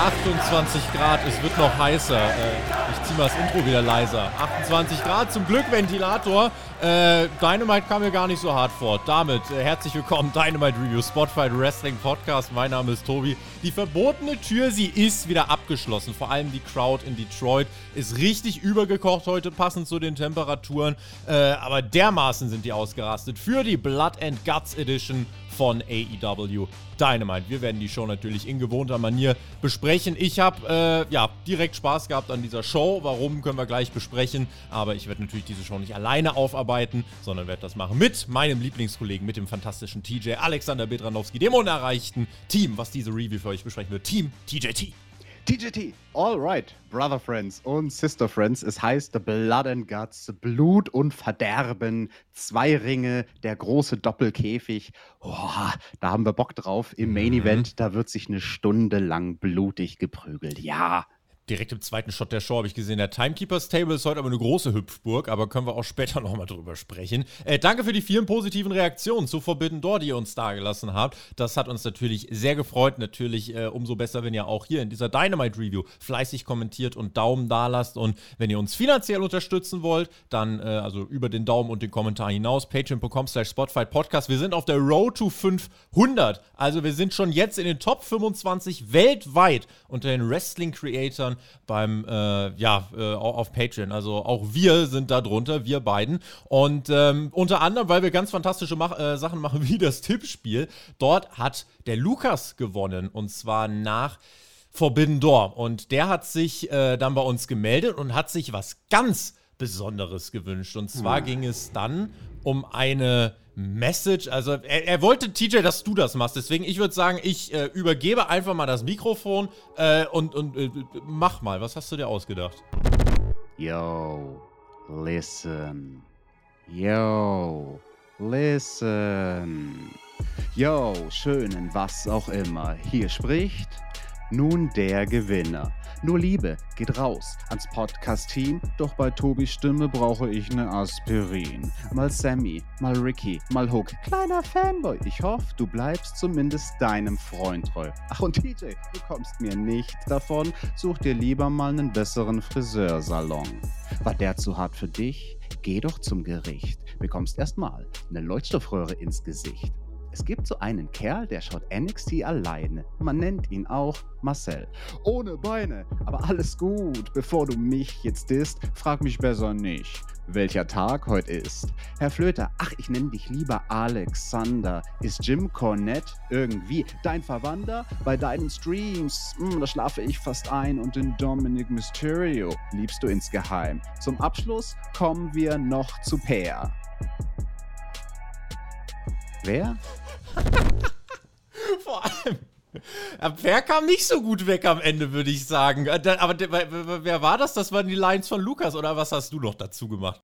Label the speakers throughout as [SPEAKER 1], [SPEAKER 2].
[SPEAKER 1] 28 Grad, es wird noch heißer. Äh, ich ziehe mal das Intro wieder leiser. 28 Grad, zum Glück Ventilator. Äh, Dynamite kam mir gar nicht so hart vor. Damit äh, herzlich willkommen, Dynamite Review, Spotfight Wrestling Podcast. Mein Name ist Tobi. Die verbotene Tür, sie ist wieder abgeschlossen. Vor allem die Crowd in Detroit ist richtig übergekocht heute, passend zu den Temperaturen. Äh, aber dermaßen sind die ausgerastet für die Blood and Guts Edition von AEW Dynamite. Wir werden die Show natürlich in gewohnter Manier besprechen. Ich habe äh, ja direkt Spaß gehabt an dieser Show. Warum können wir gleich besprechen? Aber ich werde natürlich diese Show nicht alleine aufarbeiten, sondern werde das machen mit meinem Lieblingskollegen, mit dem fantastischen TJ Alexander Bedranowski, dem unerreichten Team, was diese Review für euch besprechen wird. Team TJT.
[SPEAKER 2] TGT, alright, Brother Friends und Sister Friends. Es heißt The Blood and Guts, Blut und Verderben, zwei Ringe, der große Doppelkäfig. Oh, da haben wir Bock drauf. Im Main
[SPEAKER 1] Mhm.
[SPEAKER 2] Event, da wird sich eine Stunde lang blutig geprügelt. Ja,
[SPEAKER 1] Direkt im zweiten Shot der Show habe ich gesehen, der Timekeepers Table ist heute aber eine große Hüpfburg, aber können wir auch später nochmal drüber sprechen. Äh, danke für die vielen positiven Reaktionen zu Forbidden Door, die ihr uns dagelassen habt. Das hat uns natürlich sehr gefreut. Natürlich äh, umso besser, wenn ihr auch hier in dieser Dynamite Review fleißig kommentiert und Daumen da lasst. Und wenn ihr uns finanziell unterstützen wollt, dann äh, also über den Daumen und den Kommentar hinaus, patreon.com slash Spotfight Podcast. Wir sind auf der Road to 500. Also wir sind schon jetzt in den Top 25 weltweit unter den Wrestling-Creatoren beim, äh, ja, äh, au- auf Patreon. Also auch wir sind da drunter, wir beiden. Und ähm, unter anderem, weil wir ganz fantastische Mach äh, Sachen machen, wie das Tippspiel. Dort hat der Lukas gewonnen. Und zwar nach Forbidden Door. Und der hat sich äh, dann bei uns gemeldet und hat sich was ganz Besonderes gewünscht. Und zwar ging es dann um eine Message. Also er, er wollte, TJ, dass du das machst. Deswegen, ich würde sagen, ich äh, übergebe einfach mal das Mikrofon äh, und, und äh, mach mal. Was hast du dir ausgedacht?
[SPEAKER 2] yo, listen. Yo, listen. Yo, schönen was auch immer. Hier spricht nun der Gewinner. Nur Liebe geht raus ans Podcast-Team, doch bei Tobis Stimme brauche ich ne Aspirin. Mal Sammy, mal Ricky, mal Hook. Kleiner Fanboy, ich hoffe, du bleibst zumindest deinem Freund treu. Ach und TJ, du kommst mir nicht davon. Such dir lieber mal einen besseren Friseursalon. War der zu hart für dich? Geh doch zum Gericht. Bekommst erstmal eine Leuchtstoffröhre ins Gesicht. Es gibt so einen Kerl, der schaut NXT alleine. Man nennt ihn auch Marcel. Ohne Beine, aber alles gut. Bevor du mich jetzt disst, frag mich besser nicht, welcher Tag heute ist. Herr Flöter, ach, ich nenne dich lieber Alexander. Ist Jim Cornette irgendwie dein Verwandter? Bei deinen Streams, hm, da schlafe ich fast ein und den Dominic Mysterio liebst du insgeheim. Zum Abschluss kommen wir noch zu Peer. Wer?
[SPEAKER 1] Vor allem. Ja, Wer kam nicht so gut weg am Ende, würde ich sagen. Äh, Aber wer war das? Das waren die Lines von Lukas oder was hast du noch dazu gemacht?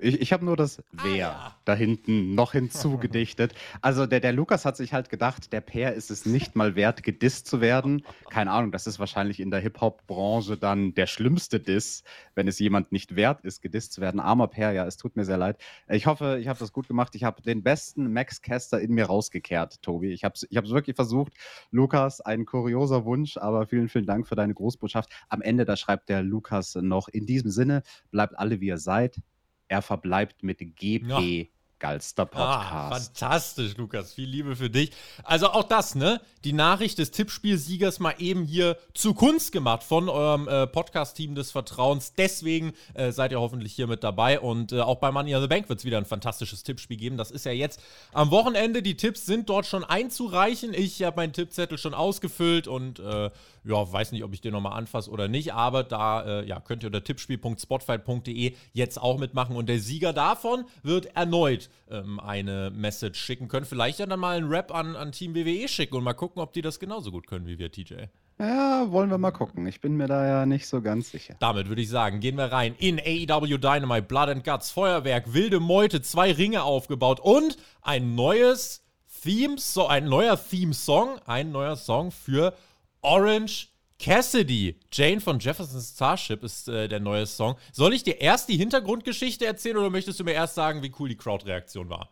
[SPEAKER 2] Ich, ich habe nur das Wer
[SPEAKER 1] ja.
[SPEAKER 2] da hinten noch hinzugedichtet. Also der, der Lukas hat sich halt gedacht, der Peer ist es nicht mal wert, gedisst zu werden. Keine Ahnung, das ist wahrscheinlich in der Hip-Hop-Branche dann der schlimmste Diss, wenn es jemand nicht wert ist, gedisst zu werden. Armer Peer, ja, es tut mir sehr leid. Ich hoffe, ich habe das gut gemacht. Ich habe den besten Max Caster in mir rausgekehrt, Tobi. Ich habe es ich hab's wirklich versucht. Lukas, ein kurioser Wunsch, aber vielen, vielen Dank für deine Großbotschaft. Am Ende, da schreibt der Lukas noch, in diesem Sinne, bleibt alle wie ihr seid. Er verbleibt mit GP geilster
[SPEAKER 1] Ah,
[SPEAKER 2] Podcast.
[SPEAKER 1] fantastisch, Lukas. Viel Liebe für dich. Also auch das, ne? Die Nachricht des Tippspielsiegers mal eben hier zu Kunst gemacht von eurem äh, Podcast-Team des Vertrauens. Deswegen äh, seid ihr hoffentlich hier mit dabei. Und äh, auch bei Money in the Bank wird es wieder ein fantastisches Tippspiel geben. Das ist ja jetzt am Wochenende. Die Tipps sind dort schon einzureichen. Ich habe meinen Tippzettel schon ausgefüllt und äh, ja, weiß nicht, ob ich den nochmal anfasse oder nicht, aber da äh, ja, könnt ihr unter tippspiel.spotfight.de jetzt auch mitmachen und der Sieger davon wird erneut ähm, eine Message schicken können. Vielleicht ja dann mal einen Rap an, an Team WWE schicken und mal gucken, ob die das genauso gut können wie wir, TJ.
[SPEAKER 2] Ja, wollen wir mal gucken. Ich bin mir da ja nicht so ganz sicher.
[SPEAKER 1] Damit würde ich sagen, gehen wir rein in AEW Dynamite, Blood and Guts, Feuerwerk, wilde Meute, zwei Ringe aufgebaut und ein neues Theme, so ein neuer Theme-Song, ein neuer Song für Orange Cassidy. Jane von Jefferson Starship ist äh, der neue Song. Soll ich dir erst die Hintergrundgeschichte erzählen oder möchtest du mir erst sagen, wie cool die Crowd-Reaktion war?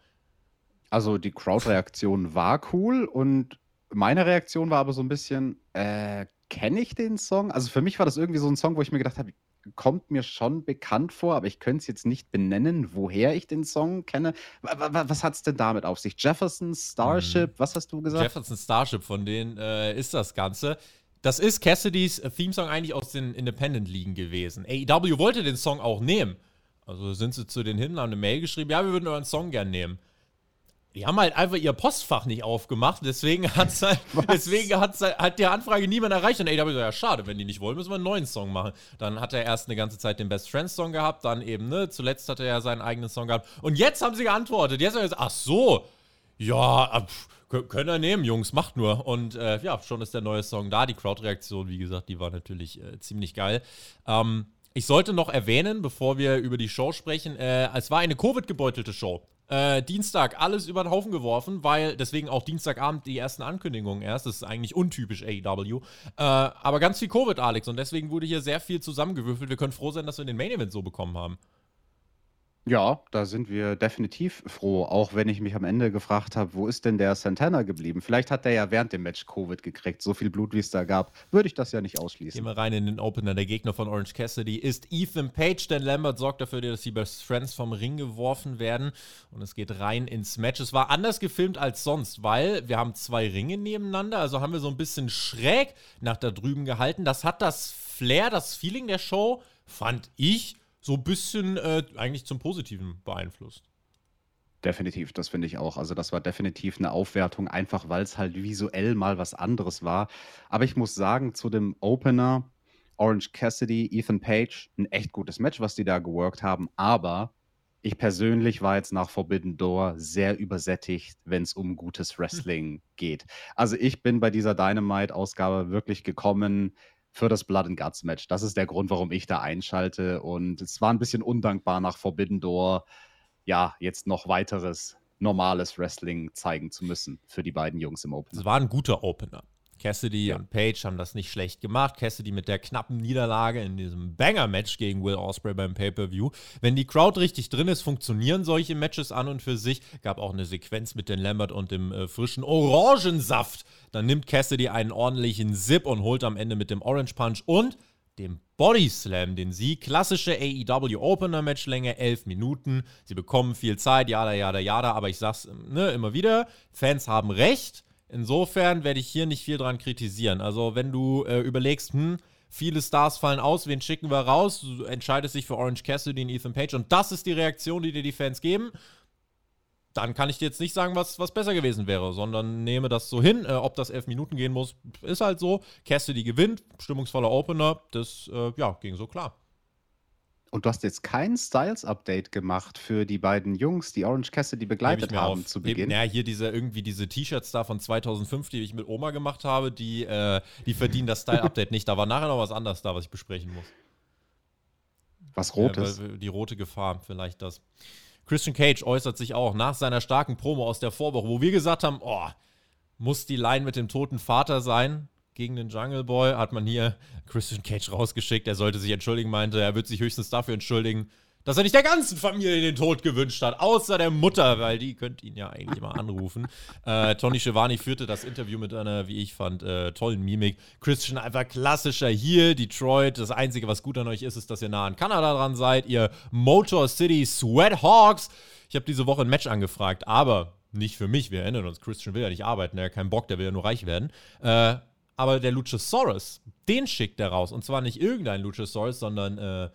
[SPEAKER 2] Also die Crowd-Reaktion war cool und meine Reaktion war aber so ein bisschen, äh, kenne ich den Song? Also für mich war das irgendwie so ein Song, wo ich mir gedacht habe, kommt mir schon bekannt vor, aber ich könnte es jetzt nicht benennen, woher ich den Song kenne. Was hat es denn damit auf sich? Jefferson Starship, mhm. was hast du gesagt?
[SPEAKER 1] Jefferson Starship, von denen äh, ist das Ganze. Das ist Cassidys Theme-Song eigentlich aus den Independent-Ligen gewesen. AEW wollte den Song auch nehmen. Also sind sie zu den hin, haben eine Mail geschrieben, ja, wir würden euren Song gern nehmen. Die haben halt einfach ihr Postfach nicht aufgemacht, deswegen, hat's halt, deswegen hat's halt, hat die Anfrage niemand erreicht. Und AW so, ja, schade, wenn die nicht wollen, müssen wir einen neuen Song machen. Dann hat er erst eine ganze Zeit den Best Friends Song gehabt, dann eben, ne, zuletzt hat er ja seinen eigenen Song gehabt. Und jetzt haben sie geantwortet. Jetzt haben sie gesagt, ach so, ja, pff, können wir nehmen, Jungs, macht nur. Und äh, ja, schon ist der neue Song da. Die Crowd-Reaktion, wie gesagt, die war natürlich äh, ziemlich geil. Ähm, ich sollte noch erwähnen, bevor wir über die Show sprechen, äh, es war eine Covid-gebeutelte Show. Äh, Dienstag alles über den Haufen geworfen, weil deswegen auch Dienstagabend die ersten Ankündigungen erst. Das ist eigentlich untypisch AEW. Äh, aber ganz viel Covid, Alex. Und deswegen wurde hier sehr viel zusammengewürfelt. Wir können froh sein, dass wir den Main Event so bekommen haben.
[SPEAKER 2] Ja, da sind wir definitiv froh, auch wenn ich mich am Ende gefragt habe, wo ist denn der Santana geblieben? Vielleicht hat der ja während dem Match Covid gekriegt. So viel Blut, wie es da gab, würde ich das ja nicht ausschließen.
[SPEAKER 1] Gehen wir rein in den Opener. Der Gegner von Orange Cassidy ist Ethan Page, denn Lambert sorgt dafür, dass die Best Friends vom Ring geworfen werden. Und es geht rein ins Match. Es war anders gefilmt als sonst, weil wir haben zwei Ringe nebeneinander. Also haben wir so ein bisschen schräg nach da drüben gehalten. Das hat das Flair, das Feeling der Show, fand ich, so ein bisschen äh, eigentlich zum Positiven beeinflusst.
[SPEAKER 2] Definitiv, das finde ich auch. Also das war definitiv eine Aufwertung, einfach weil es halt visuell mal was anderes war. Aber ich muss sagen, zu dem Opener, Orange Cassidy, Ethan Page, ein echt gutes Match, was die da geworkt haben. Aber ich persönlich war jetzt nach Forbidden Door sehr übersättigt, wenn es um gutes Wrestling geht. Also ich bin bei dieser Dynamite-Ausgabe wirklich gekommen, für das Blood and Guts Match. Das ist der Grund, warum ich da einschalte. Und es war ein bisschen undankbar nach Forbidden Door, ja, jetzt noch weiteres normales Wrestling zeigen zu müssen für die beiden Jungs im Opener.
[SPEAKER 1] Es war ein guter Opener. Cassidy ja. und Page haben das nicht schlecht gemacht. Cassidy mit der knappen Niederlage in diesem Banger-Match gegen Will Osprey beim Pay-Per-View. Wenn die Crowd richtig drin ist, funktionieren solche Matches an und für sich. Gab auch eine Sequenz mit den Lambert und dem äh, frischen Orangensaft. Dann nimmt Cassidy einen ordentlichen Sip und holt am Ende mit dem Orange Punch und dem Body Slam den Sieg. Klassische AEW Opener Matchlänge, 11 Minuten. Sie bekommen viel Zeit, jada, jada, jada. Aber ich sag's ne, immer wieder: Fans haben recht. Insofern werde ich hier nicht viel dran kritisieren. Also, wenn du äh, überlegst, hm, viele Stars fallen aus, wen schicken wir raus? Du entscheidest dich für Orange Cassidy und Ethan Page und das ist die Reaktion, die dir die Fans geben. Dann kann ich dir jetzt nicht sagen, was, was besser gewesen wäre, sondern nehme das so hin. Äh, ob das elf Minuten gehen muss, ist halt so. Cassidy gewinnt, stimmungsvoller Opener. Das äh, ja, ging so klar.
[SPEAKER 2] Und du hast jetzt kein Styles-Update gemacht für die beiden Jungs, die Orange Cassidy begleitet haben
[SPEAKER 1] auf.
[SPEAKER 2] zu Beginn.
[SPEAKER 1] Ja, hier diese irgendwie diese T-Shirts da von 2005, die ich mit Oma gemacht habe, die, äh, die verdienen das Style-Update nicht. Da war nachher noch was anderes da, was ich besprechen muss.
[SPEAKER 2] Was Rotes?
[SPEAKER 1] Ja, die rote Gefahr, vielleicht das. Christian Cage äußert sich auch nach seiner starken Promo aus der Vorwoche, wo wir gesagt haben, oh, muss die Line mit dem toten Vater sein? Gegen den Jungle Boy hat man hier Christian Cage rausgeschickt. Er sollte sich entschuldigen, meinte, er wird sich höchstens dafür entschuldigen, dass er nicht der ganzen Familie den Tod gewünscht hat, außer der Mutter, weil die könnte ihn ja eigentlich mal anrufen. äh, Tony Schiavone führte das Interview mit einer, wie ich fand, äh, tollen Mimik. Christian einfach klassischer hier, Detroit. Das Einzige, was gut an euch ist, ist, dass ihr nah an Kanada dran seid. Ihr Motor City Sweat Hawks. Ich habe diese Woche ein Match angefragt, aber nicht für mich. Wir erinnern uns, Christian will ja nicht arbeiten, er hat keinen Bock, der will ja nur reich werden. Äh, aber der Luchasaurus, den schickt er raus. Und zwar nicht irgendein Luchasaurus, sondern äh,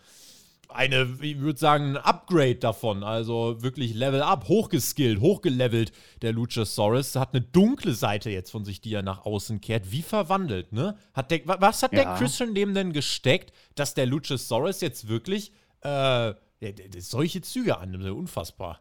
[SPEAKER 1] eine, ich würde sagen, ein Upgrade davon. Also wirklich Level up, hochgeskillt, hochgelevelt. Der Luchasaurus hat eine dunkle Seite jetzt von sich, die er nach außen kehrt. Wie verwandelt, ne? Hat der, was hat ja. der Christian dem denn gesteckt, dass der Luchasaurus jetzt wirklich äh, solche Züge annimmt? Unfassbar.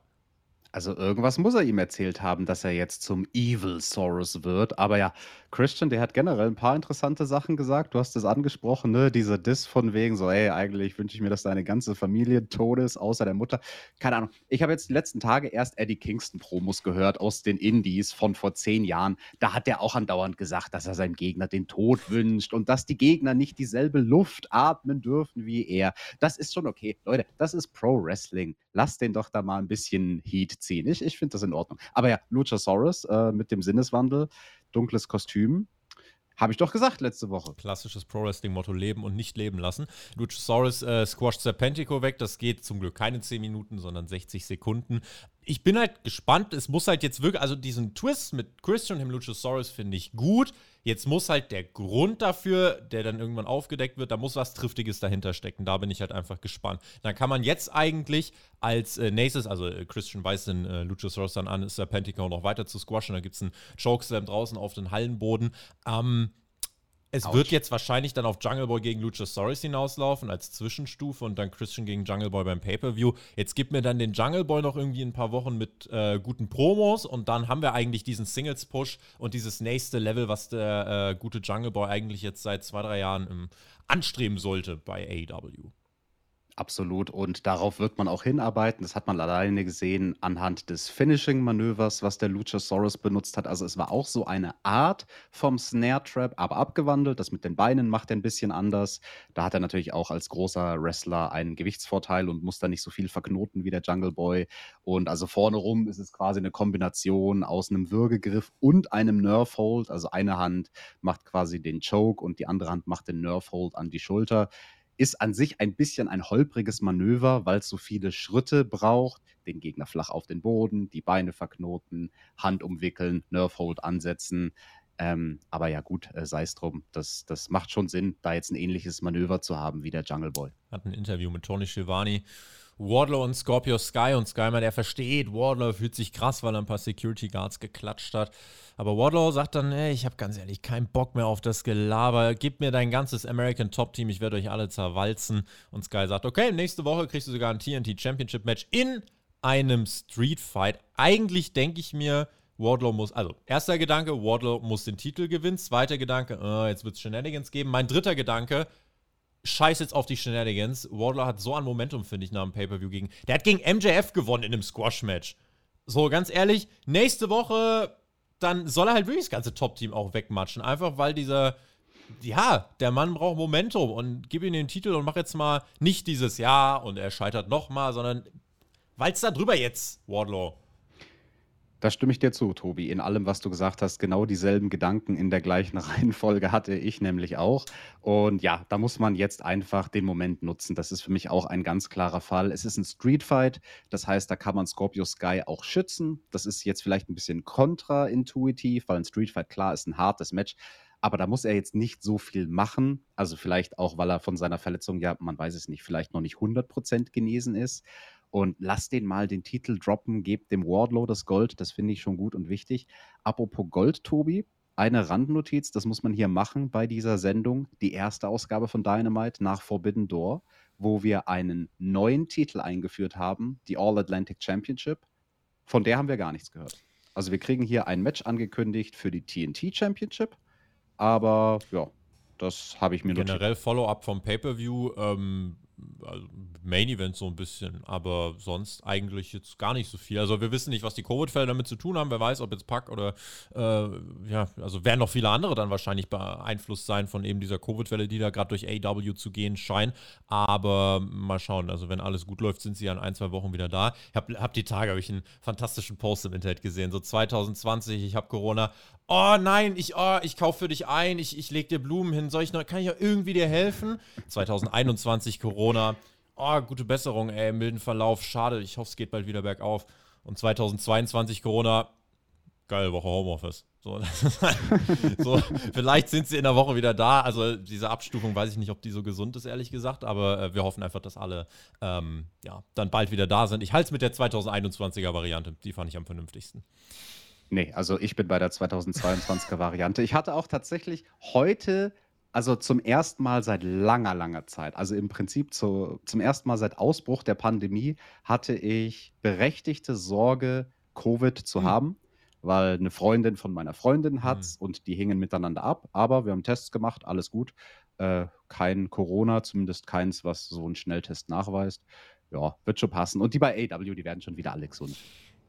[SPEAKER 2] Also irgendwas muss er ihm erzählt haben, dass er jetzt zum Evil Saurus wird. Aber ja, Christian, der hat generell ein paar interessante Sachen gesagt. Du hast es angesprochen, ne? Dieser Diss von wegen so, ey, eigentlich wünsche ich mir, dass deine ganze Familie tot ist, außer der Mutter. Keine Ahnung. Ich habe jetzt die letzten Tage erst Eddie Kingston Promos gehört aus den Indies von vor zehn Jahren. Da hat er auch andauernd gesagt, dass er seinem Gegner den Tod wünscht und dass die Gegner nicht dieselbe Luft atmen dürfen wie er. Das ist schon okay. Leute, das ist Pro Wrestling. Lass den doch da mal ein bisschen Heat ziehen. Ich, ich finde das in Ordnung. Aber ja, Luchasaurus äh, mit dem Sinneswandel, dunkles Kostüm. Habe ich doch gesagt letzte Woche.
[SPEAKER 1] Klassisches Pro-Wrestling-Motto: Leben und nicht leben lassen. Luchasaurus äh, squasht Serpentico weg. Das geht zum Glück keine 10 Minuten, sondern 60 Sekunden ich bin halt gespannt. Es muss halt jetzt wirklich, also diesen Twist mit Christian und dem Luchasaurus finde ich gut. Jetzt muss halt der Grund dafür, der dann irgendwann aufgedeckt wird, da muss was Triftiges dahinter stecken. Da bin ich halt einfach gespannt. Dann kann man jetzt eigentlich als äh, nächstes, also äh, Christian weist den äh, Luchasaurus dann an, ist der Pentagon noch weiter zu squashen. Da gibt es einen Chokeslam draußen auf den Hallenboden. Ähm, es Ouch. wird jetzt wahrscheinlich dann auf Jungle Boy gegen Luchasaurus hinauslaufen als Zwischenstufe und dann Christian gegen Jungle Boy beim Pay-Per-View. Jetzt gibt mir dann den Jungle Boy noch irgendwie ein paar Wochen mit äh, guten Promos und dann haben wir eigentlich diesen Singles-Push und dieses nächste Level, was der äh, gute Jungle Boy eigentlich jetzt seit zwei, drei Jahren im, anstreben sollte bei AEW.
[SPEAKER 2] Absolut. Und darauf wird man auch hinarbeiten. Das hat man alleine gesehen anhand des Finishing-Manövers, was der Luchasaurus benutzt hat. Also es war auch so eine Art vom Snare Trap, aber abgewandelt. Das mit den Beinen macht er ein bisschen anders. Da hat er natürlich auch als großer Wrestler einen Gewichtsvorteil und muss da nicht so viel verknoten wie der Jungle Boy. Und also vorne rum ist es quasi eine Kombination aus einem Würgegriff und einem Nerve Hold. Also eine Hand macht quasi den Choke und die andere Hand macht den Nerve Hold an die Schulter ist an sich ein bisschen ein holpriges Manöver, weil es so viele Schritte braucht. Den Gegner flach auf den Boden, die Beine verknoten, Hand umwickeln, Nerve Hold ansetzen. Ähm, aber ja, gut, äh, sei es drum. Das, das macht schon Sinn, da jetzt ein ähnliches Manöver zu haben wie der Jungle Boy.
[SPEAKER 1] Hat ein Interview mit Tony Schiavone Wardlow und Scorpio Sky und Sky der versteht, Wardlow fühlt sich krass, weil er ein paar Security Guards geklatscht hat. Aber Wardlow sagt dann, ey, ich habe ganz ehrlich keinen Bock mehr auf das Gelaber. Gib mir dein ganzes American Top Team, ich werde euch alle zerwalzen. Und Sky sagt, okay, nächste Woche kriegst du sogar ein TNT Championship Match in einem Street Fight. Eigentlich denke ich mir, Wardlow muss, also erster Gedanke, Wardlow muss den Titel gewinnen. Zweiter Gedanke, äh, jetzt wird es Shenanigans geben. Mein dritter Gedanke, scheiß jetzt auf die Shenanigans. Wardlow hat so ein Momentum, finde ich, nach dem Pay-Per-View gegen. Der hat gegen MJF gewonnen in einem Squash-Match. So, ganz ehrlich, nächste Woche, dann soll er halt wirklich das ganze Top-Team auch wegmatschen. Einfach weil dieser. Ja, der Mann braucht Momentum und gib ihm den Titel und mach jetzt mal nicht dieses Jahr und er scheitert nochmal, sondern walz da drüber jetzt, Wardlow.
[SPEAKER 2] Da stimme ich dir zu, Tobi. In allem, was du gesagt hast, genau dieselben Gedanken in der gleichen Reihenfolge hatte ich nämlich auch. Und ja, da muss man jetzt einfach den Moment nutzen. Das ist für mich auch ein ganz klarer Fall. Es ist ein Streetfight, das heißt, da kann man Scorpio Sky auch schützen. Das ist jetzt vielleicht ein bisschen kontraintuitiv, weil ein Streetfight klar ist ein hartes Match. Aber da muss er jetzt nicht so viel machen. Also vielleicht auch, weil er von seiner Verletzung, ja, man weiß es nicht, vielleicht noch nicht 100% genesen ist und lass den mal den Titel droppen, gebt dem Wardlow das Gold, das finde ich schon gut und wichtig. Apropos Gold, Tobi, eine Randnotiz, das muss man hier machen bei dieser Sendung, die erste Ausgabe von Dynamite nach Forbidden Door, wo wir einen neuen Titel eingeführt haben, die All Atlantic Championship. Von der haben wir gar nichts gehört. Also wir kriegen hier ein Match angekündigt für die TNT Championship, aber ja, das habe ich mir
[SPEAKER 1] Generell Follow-up vom Pay-Per-View. Ähm, also Main Event so ein bisschen, aber sonst eigentlich jetzt gar nicht so viel. Also wir wissen nicht, was die Covid-Fälle damit zu tun haben. Wer weiß, ob jetzt Pack oder äh, ja, also werden noch viele andere dann wahrscheinlich beeinflusst sein von eben dieser Covid-Welle, die da gerade durch AW zu gehen scheint. Aber mal schauen. Also wenn alles gut läuft, sind sie ja in ein, zwei Wochen wieder da. Ich habe hab die Tage habe ich einen fantastischen Post im Internet gesehen. So 2020, ich habe Corona. Oh nein, ich, oh, ich kaufe für dich ein, ich, ich lege dir Blumen hin. Soll ich noch, kann ich irgendwie dir helfen? 2021 Corona oh, gute Besserung, ey, milden Verlauf, schade, ich hoffe, es geht bald wieder bergauf. Und 2022 Corona, geile Woche Homeoffice. So, so, vielleicht sind sie in der Woche wieder da. Also diese Abstufung weiß ich nicht, ob die so gesund ist, ehrlich gesagt. Aber äh, wir hoffen einfach, dass alle ähm, ja, dann bald wieder da sind. Ich halte es mit der 2021er Variante. Die fand ich am vernünftigsten.
[SPEAKER 2] Nee, also ich bin bei der 2022er Variante. Ich hatte auch tatsächlich heute, also zum ersten Mal seit langer, langer Zeit, also im Prinzip zu, zum ersten Mal seit Ausbruch der Pandemie, hatte ich berechtigte Sorge, Covid zu mhm. haben weil eine Freundin von meiner Freundin hat mhm. und die hingen miteinander ab. Aber wir haben Tests gemacht, alles gut. Äh, kein Corona, zumindest keins, was so ein Schnelltest nachweist. Ja, wird schon passen. Und die bei AW, die werden schon wieder alle gesund.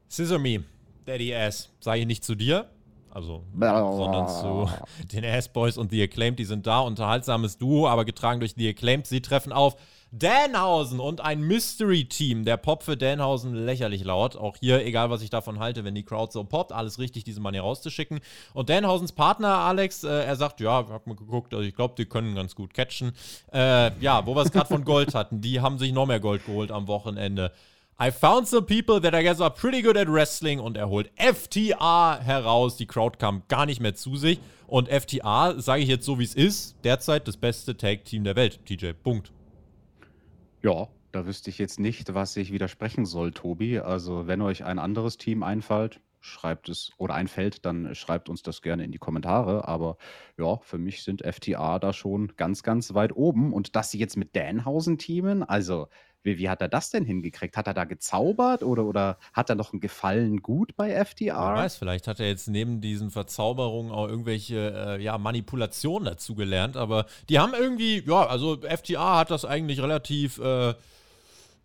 [SPEAKER 1] Scissor Me, Daddy Ass, sage ich nicht zu dir, also, sondern zu den Ass Boys und The Acclaimed. Die sind da, unterhaltsames Duo, aber getragen durch The Acclaimed. Sie treffen auf Danhausen und ein Mystery-Team. Der Pop für Danhausen lächerlich laut. Auch hier, egal was ich davon halte, wenn die Crowd so poppt, alles richtig, diesen Mann hier rauszuschicken. Und Danhausens Partner, Alex, äh, er sagt, ja, hab mal geguckt, also ich glaube, die können ganz gut catchen. Äh, ja, wo wir es gerade von Gold hatten, die haben sich noch mehr Gold geholt am Wochenende. I found some people that I guess are pretty good at wrestling und er holt FTA heraus. Die Crowd kam gar nicht mehr zu sich. Und FTA, sage ich jetzt so wie es ist, derzeit das beste Tag-Team der Welt. TJ, Punkt.
[SPEAKER 2] Ja, da wüsste ich jetzt nicht, was ich widersprechen soll, Tobi. Also, wenn euch ein anderes Team einfällt, schreibt es oder einfällt, dann schreibt uns das gerne in die Kommentare. Aber ja, für mich sind FTA da schon ganz, ganz weit oben. Und dass sie jetzt mit Danhausen teamen, also wie, wie hat er das denn hingekriegt? Hat er da gezaubert oder, oder hat er noch einen Gefallen gut bei FTR?
[SPEAKER 1] Wer weiß, vielleicht hat er jetzt neben diesen Verzauberungen auch irgendwelche äh, ja, Manipulationen dazu gelernt. Aber die haben irgendwie, ja, also FTR hat das eigentlich relativ. Äh,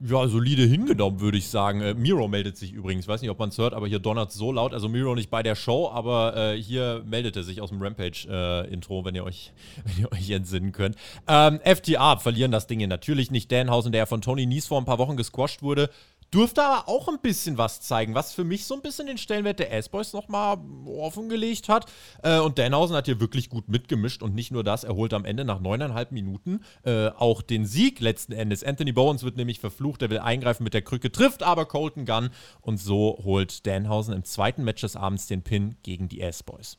[SPEAKER 1] ja, solide hingenommen, würde ich sagen. Äh, Miro meldet sich übrigens. Weiß nicht, ob man es hört, aber hier donnert so laut. Also Miro nicht bei der Show, aber äh, hier meldet er sich aus dem Rampage-Intro, äh, wenn, ihr euch, wenn ihr euch entsinnen könnt. Ähm, FTA verlieren das Ding hier natürlich nicht. Danhausen, der von Tony Nies vor ein paar Wochen gesquasht wurde, Durfte aber auch ein bisschen was zeigen, was für mich so ein bisschen den Stellenwert der S-Boys nochmal offengelegt hat. Äh, und Danhausen hat hier wirklich gut mitgemischt und nicht nur das, er holt am Ende nach neuneinhalb Minuten äh, auch den Sieg letzten Endes. Anthony Bowens wird nämlich verflucht, er will eingreifen mit der Krücke, trifft aber Colton Gunn und so holt Danhausen im zweiten Match des Abends den Pin gegen die S-Boys.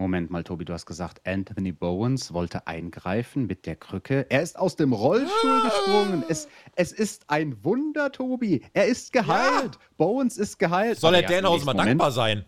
[SPEAKER 2] Moment mal, Tobi, du hast gesagt, Anthony Bowens wollte eingreifen mit der Krücke. Er ist aus dem Rollstuhl ah. gesprungen. Es, es ist ein Wunder, Tobi. Er ist geheilt. Ja. Bowens ist geheilt.
[SPEAKER 1] Soll er Danhausen mal Moment, dankbar sein?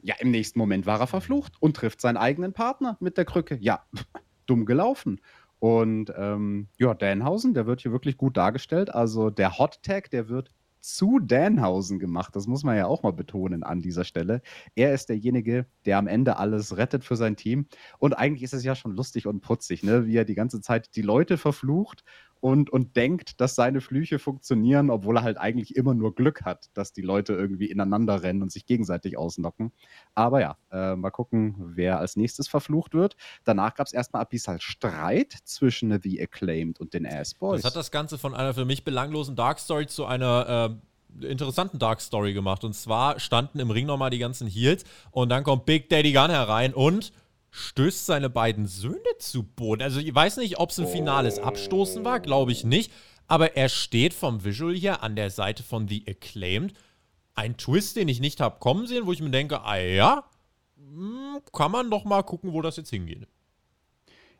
[SPEAKER 2] Ja, im nächsten Moment war er verflucht und trifft seinen eigenen Partner mit der Krücke. Ja, dumm gelaufen. Und ähm, ja, Danhausen, der wird hier wirklich gut dargestellt. Also der Hot Tag, der wird zu Danhausen gemacht. Das muss man ja auch mal betonen an dieser Stelle. Er ist derjenige, der am Ende alles rettet für sein Team. Und eigentlich ist es ja schon lustig und putzig, ne? wie er die ganze Zeit die Leute verflucht und, und denkt, dass seine Flüche funktionieren, obwohl er halt eigentlich immer nur Glück hat, dass die Leute irgendwie ineinander rennen und sich gegenseitig ausnocken. Aber ja, äh, mal gucken, wer als nächstes verflucht wird. Danach gab es erstmal abyssal Streit zwischen The Acclaimed und den Ass Boys.
[SPEAKER 1] Das hat das Ganze von einer für mich belanglosen Dark Story zu einer äh, interessanten Dark Story gemacht. Und zwar standen im Ring nochmal die ganzen Heels und dann kommt Big Daddy Gun herein und stößt seine beiden Söhne zu Boden. Also ich weiß nicht, ob es ein finales Abstoßen war, glaube ich nicht. Aber er steht vom Visual hier an der Seite von The Acclaimed. Ein Twist, den ich nicht habe kommen sehen, wo ich mir denke, ah ja, hm, kann man doch mal gucken, wo das jetzt hingeht.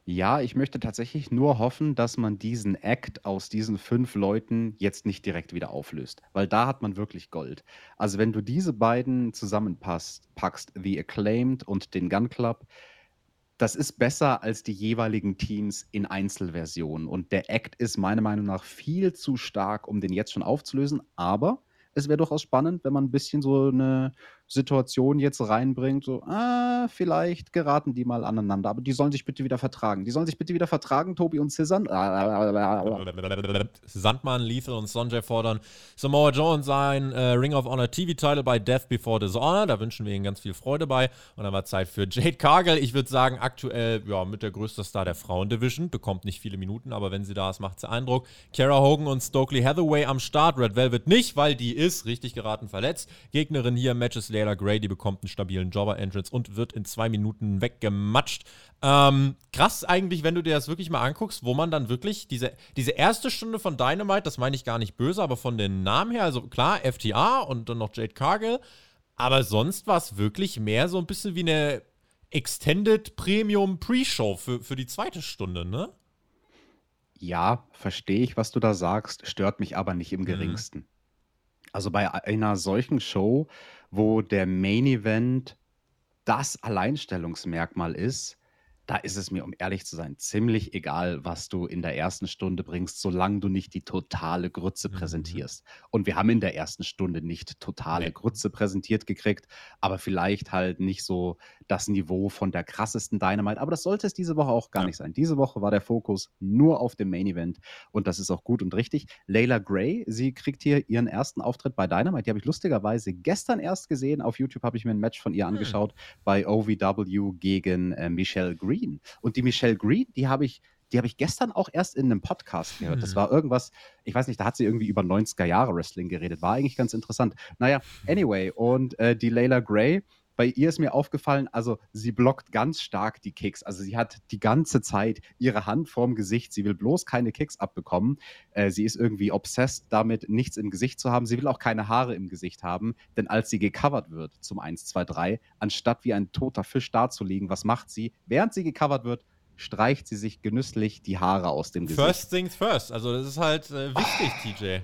[SPEAKER 2] Ja, ich möchte tatsächlich nur hoffen, dass man diesen Act aus diesen fünf Leuten jetzt nicht direkt wieder auflöst, weil da hat man wirklich Gold. Also wenn du diese beiden zusammenpackst, The Acclaimed und den Gun Club, das ist besser als die jeweiligen Teams in Einzelversionen. Und der Act ist meiner Meinung nach viel zu stark, um den jetzt schon aufzulösen. Aber es wäre durchaus spannend, wenn man ein bisschen so eine Situation jetzt reinbringt, so, ah, vielleicht geraten die mal aneinander, aber die sollen sich bitte wieder vertragen. Die sollen sich bitte wieder vertragen, Tobi und Scissor.
[SPEAKER 1] Sandmann, Lethal und Sonjay fordern Samoa Joe und sein äh, Ring of Honor TV-Title bei Death Before Dishonor. Da wünschen wir ihnen ganz viel Freude bei. Und dann war Zeit für Jade Cargill. Ich würde sagen, aktuell ja, mit der größte Star der Frauendivision. Bekommt nicht viele Minuten, aber wenn sie da ist, macht sie Eindruck. Kara Hogan und Stokely Hathaway am Start. Red Velvet nicht, weil die ist richtig geraten verletzt. Gegnerin hier Matches Layla Gray, die bekommt einen stabilen Jobber-Entrance und wird in zwei Minuten weggematscht. Ähm, krass eigentlich, wenn du dir das wirklich mal anguckst, wo man dann wirklich diese, diese erste Stunde von Dynamite, das meine ich gar nicht böse, aber von den Namen her, also klar, FTA und dann noch Jade Cargill, Aber sonst war es wirklich mehr so ein bisschen wie eine Extended Premium Pre-Show für, für die zweite Stunde, ne?
[SPEAKER 2] Ja, verstehe ich, was du da sagst, stört mich aber nicht im
[SPEAKER 1] Mhm.
[SPEAKER 2] geringsten. Also bei einer solchen Show, wo der Main Event das Alleinstellungsmerkmal ist, da ist es mir, um ehrlich zu sein, ziemlich egal, was du in der ersten Stunde bringst, solange du nicht die totale Grütze
[SPEAKER 1] Mhm.
[SPEAKER 2] präsentierst. Und wir haben in der ersten Stunde nicht totale
[SPEAKER 1] Nee.
[SPEAKER 2] Grütze präsentiert gekriegt, aber vielleicht halt nicht so das Niveau von der krassesten Dynamite. Aber das sollte es diese Woche auch gar
[SPEAKER 1] Ja.
[SPEAKER 2] nicht sein. Diese Woche war der Fokus nur auf dem Main Event und das ist auch gut und richtig. Layla Gray, sie kriegt hier ihren ersten Auftritt bei Dynamite. Die habe ich lustigerweise gestern erst gesehen. Auf YouTube habe ich mir ein Match von ihr
[SPEAKER 1] Hm.
[SPEAKER 2] angeschaut bei OVW gegen äh, Michelle Green. Und die Michelle Green, die habe ich die habe ich gestern auch erst in einem Podcast gehört. Das
[SPEAKER 1] Hm.
[SPEAKER 2] war irgendwas, ich weiß nicht, da hat sie irgendwie über 90er Jahre Wrestling geredet. War eigentlich ganz interessant. Naja, anyway, und äh, die Layla Gray, bei ihr ist mir aufgefallen, also sie blockt ganz stark die Kicks. Also sie hat die ganze Zeit ihre Hand vorm Gesicht. Sie will bloß keine Kicks abbekommen. Äh, sie ist irgendwie obsessed damit, nichts im Gesicht zu haben. Sie will auch keine Haare im Gesicht haben. Denn als sie gecovert wird zum 1, 2, 3, anstatt wie ein toter Fisch dazulegen, was macht sie? Während sie gecovert wird, streicht sie sich genüsslich die Haare aus dem Gesicht.
[SPEAKER 1] First things first. Also, das ist halt äh, wichtig, TJ.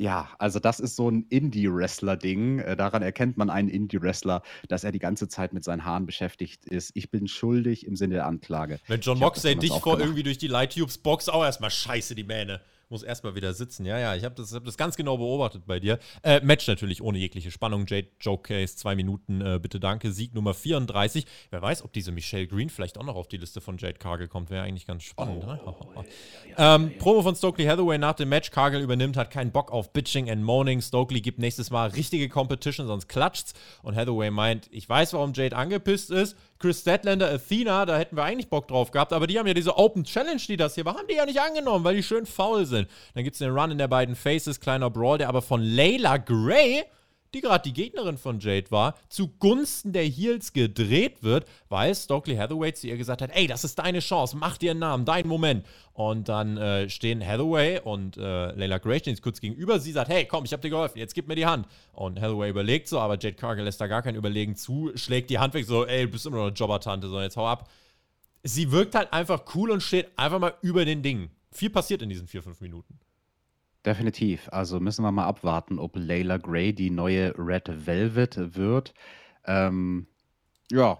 [SPEAKER 2] Ja, also das ist so ein Indie-Wrestler-Ding. Äh, daran erkennt man einen Indie-Wrestler, dass er die ganze Zeit mit seinen Haaren beschäftigt ist. Ich bin schuldig im Sinne der Anklage.
[SPEAKER 1] Wenn John Moxley dich vor irgendwie durch die Light Tubes Box auch erstmal scheiße die Mähne. Muss erstmal wieder sitzen. Ja, ja, ich habe das, hab das ganz genau beobachtet bei dir. Äh, Match natürlich ohne jegliche Spannung. Jade Showcase, zwei Minuten, äh, bitte danke. Sieg Nummer 34. Wer weiß, ob diese Michelle Green vielleicht auch noch auf die Liste von Jade Cargill kommt. Wäre eigentlich ganz spannend. ne? ähm, Promo von Stokely Hathaway nach dem Match. Cargill übernimmt, hat keinen Bock auf Bitching and Moaning. Stokely gibt nächstes Mal richtige Competition, sonst klatscht's. Und Hathaway meint, ich weiß, warum Jade angepisst ist. Chris Statlander, Athena, da hätten wir eigentlich Bock drauf gehabt, aber die haben ja diese Open Challenge, die das hier war, haben die ja nicht angenommen, weil die schön faul sind. Dann gibt es den Run in der beiden Faces, kleiner Brawl, der aber von Layla Gray, die gerade die Gegnerin von Jade war, zugunsten der Heels gedreht wird, weil Stokely Hathaway zu ihr gesagt hat, ey, das ist deine Chance, mach dir einen Namen, dein Moment. Und dann äh, stehen Hathaway und äh, Layla Gray kurz gegenüber. Sie sagt, hey, komm, ich hab dir geholfen, jetzt gib mir die Hand. Und Hathaway überlegt so, aber Jade Cargill lässt da gar kein Überlegen zu, schlägt die Hand weg, so, ey, du bist immer noch eine Jobbertante, so, jetzt hau ab. Sie wirkt halt einfach cool und steht einfach mal über den Dingen. Viel passiert in diesen vier, fünf Minuten.
[SPEAKER 2] Definitiv. Also müssen wir mal abwarten, ob Layla Gray die neue Red Velvet wird. Ähm, ja,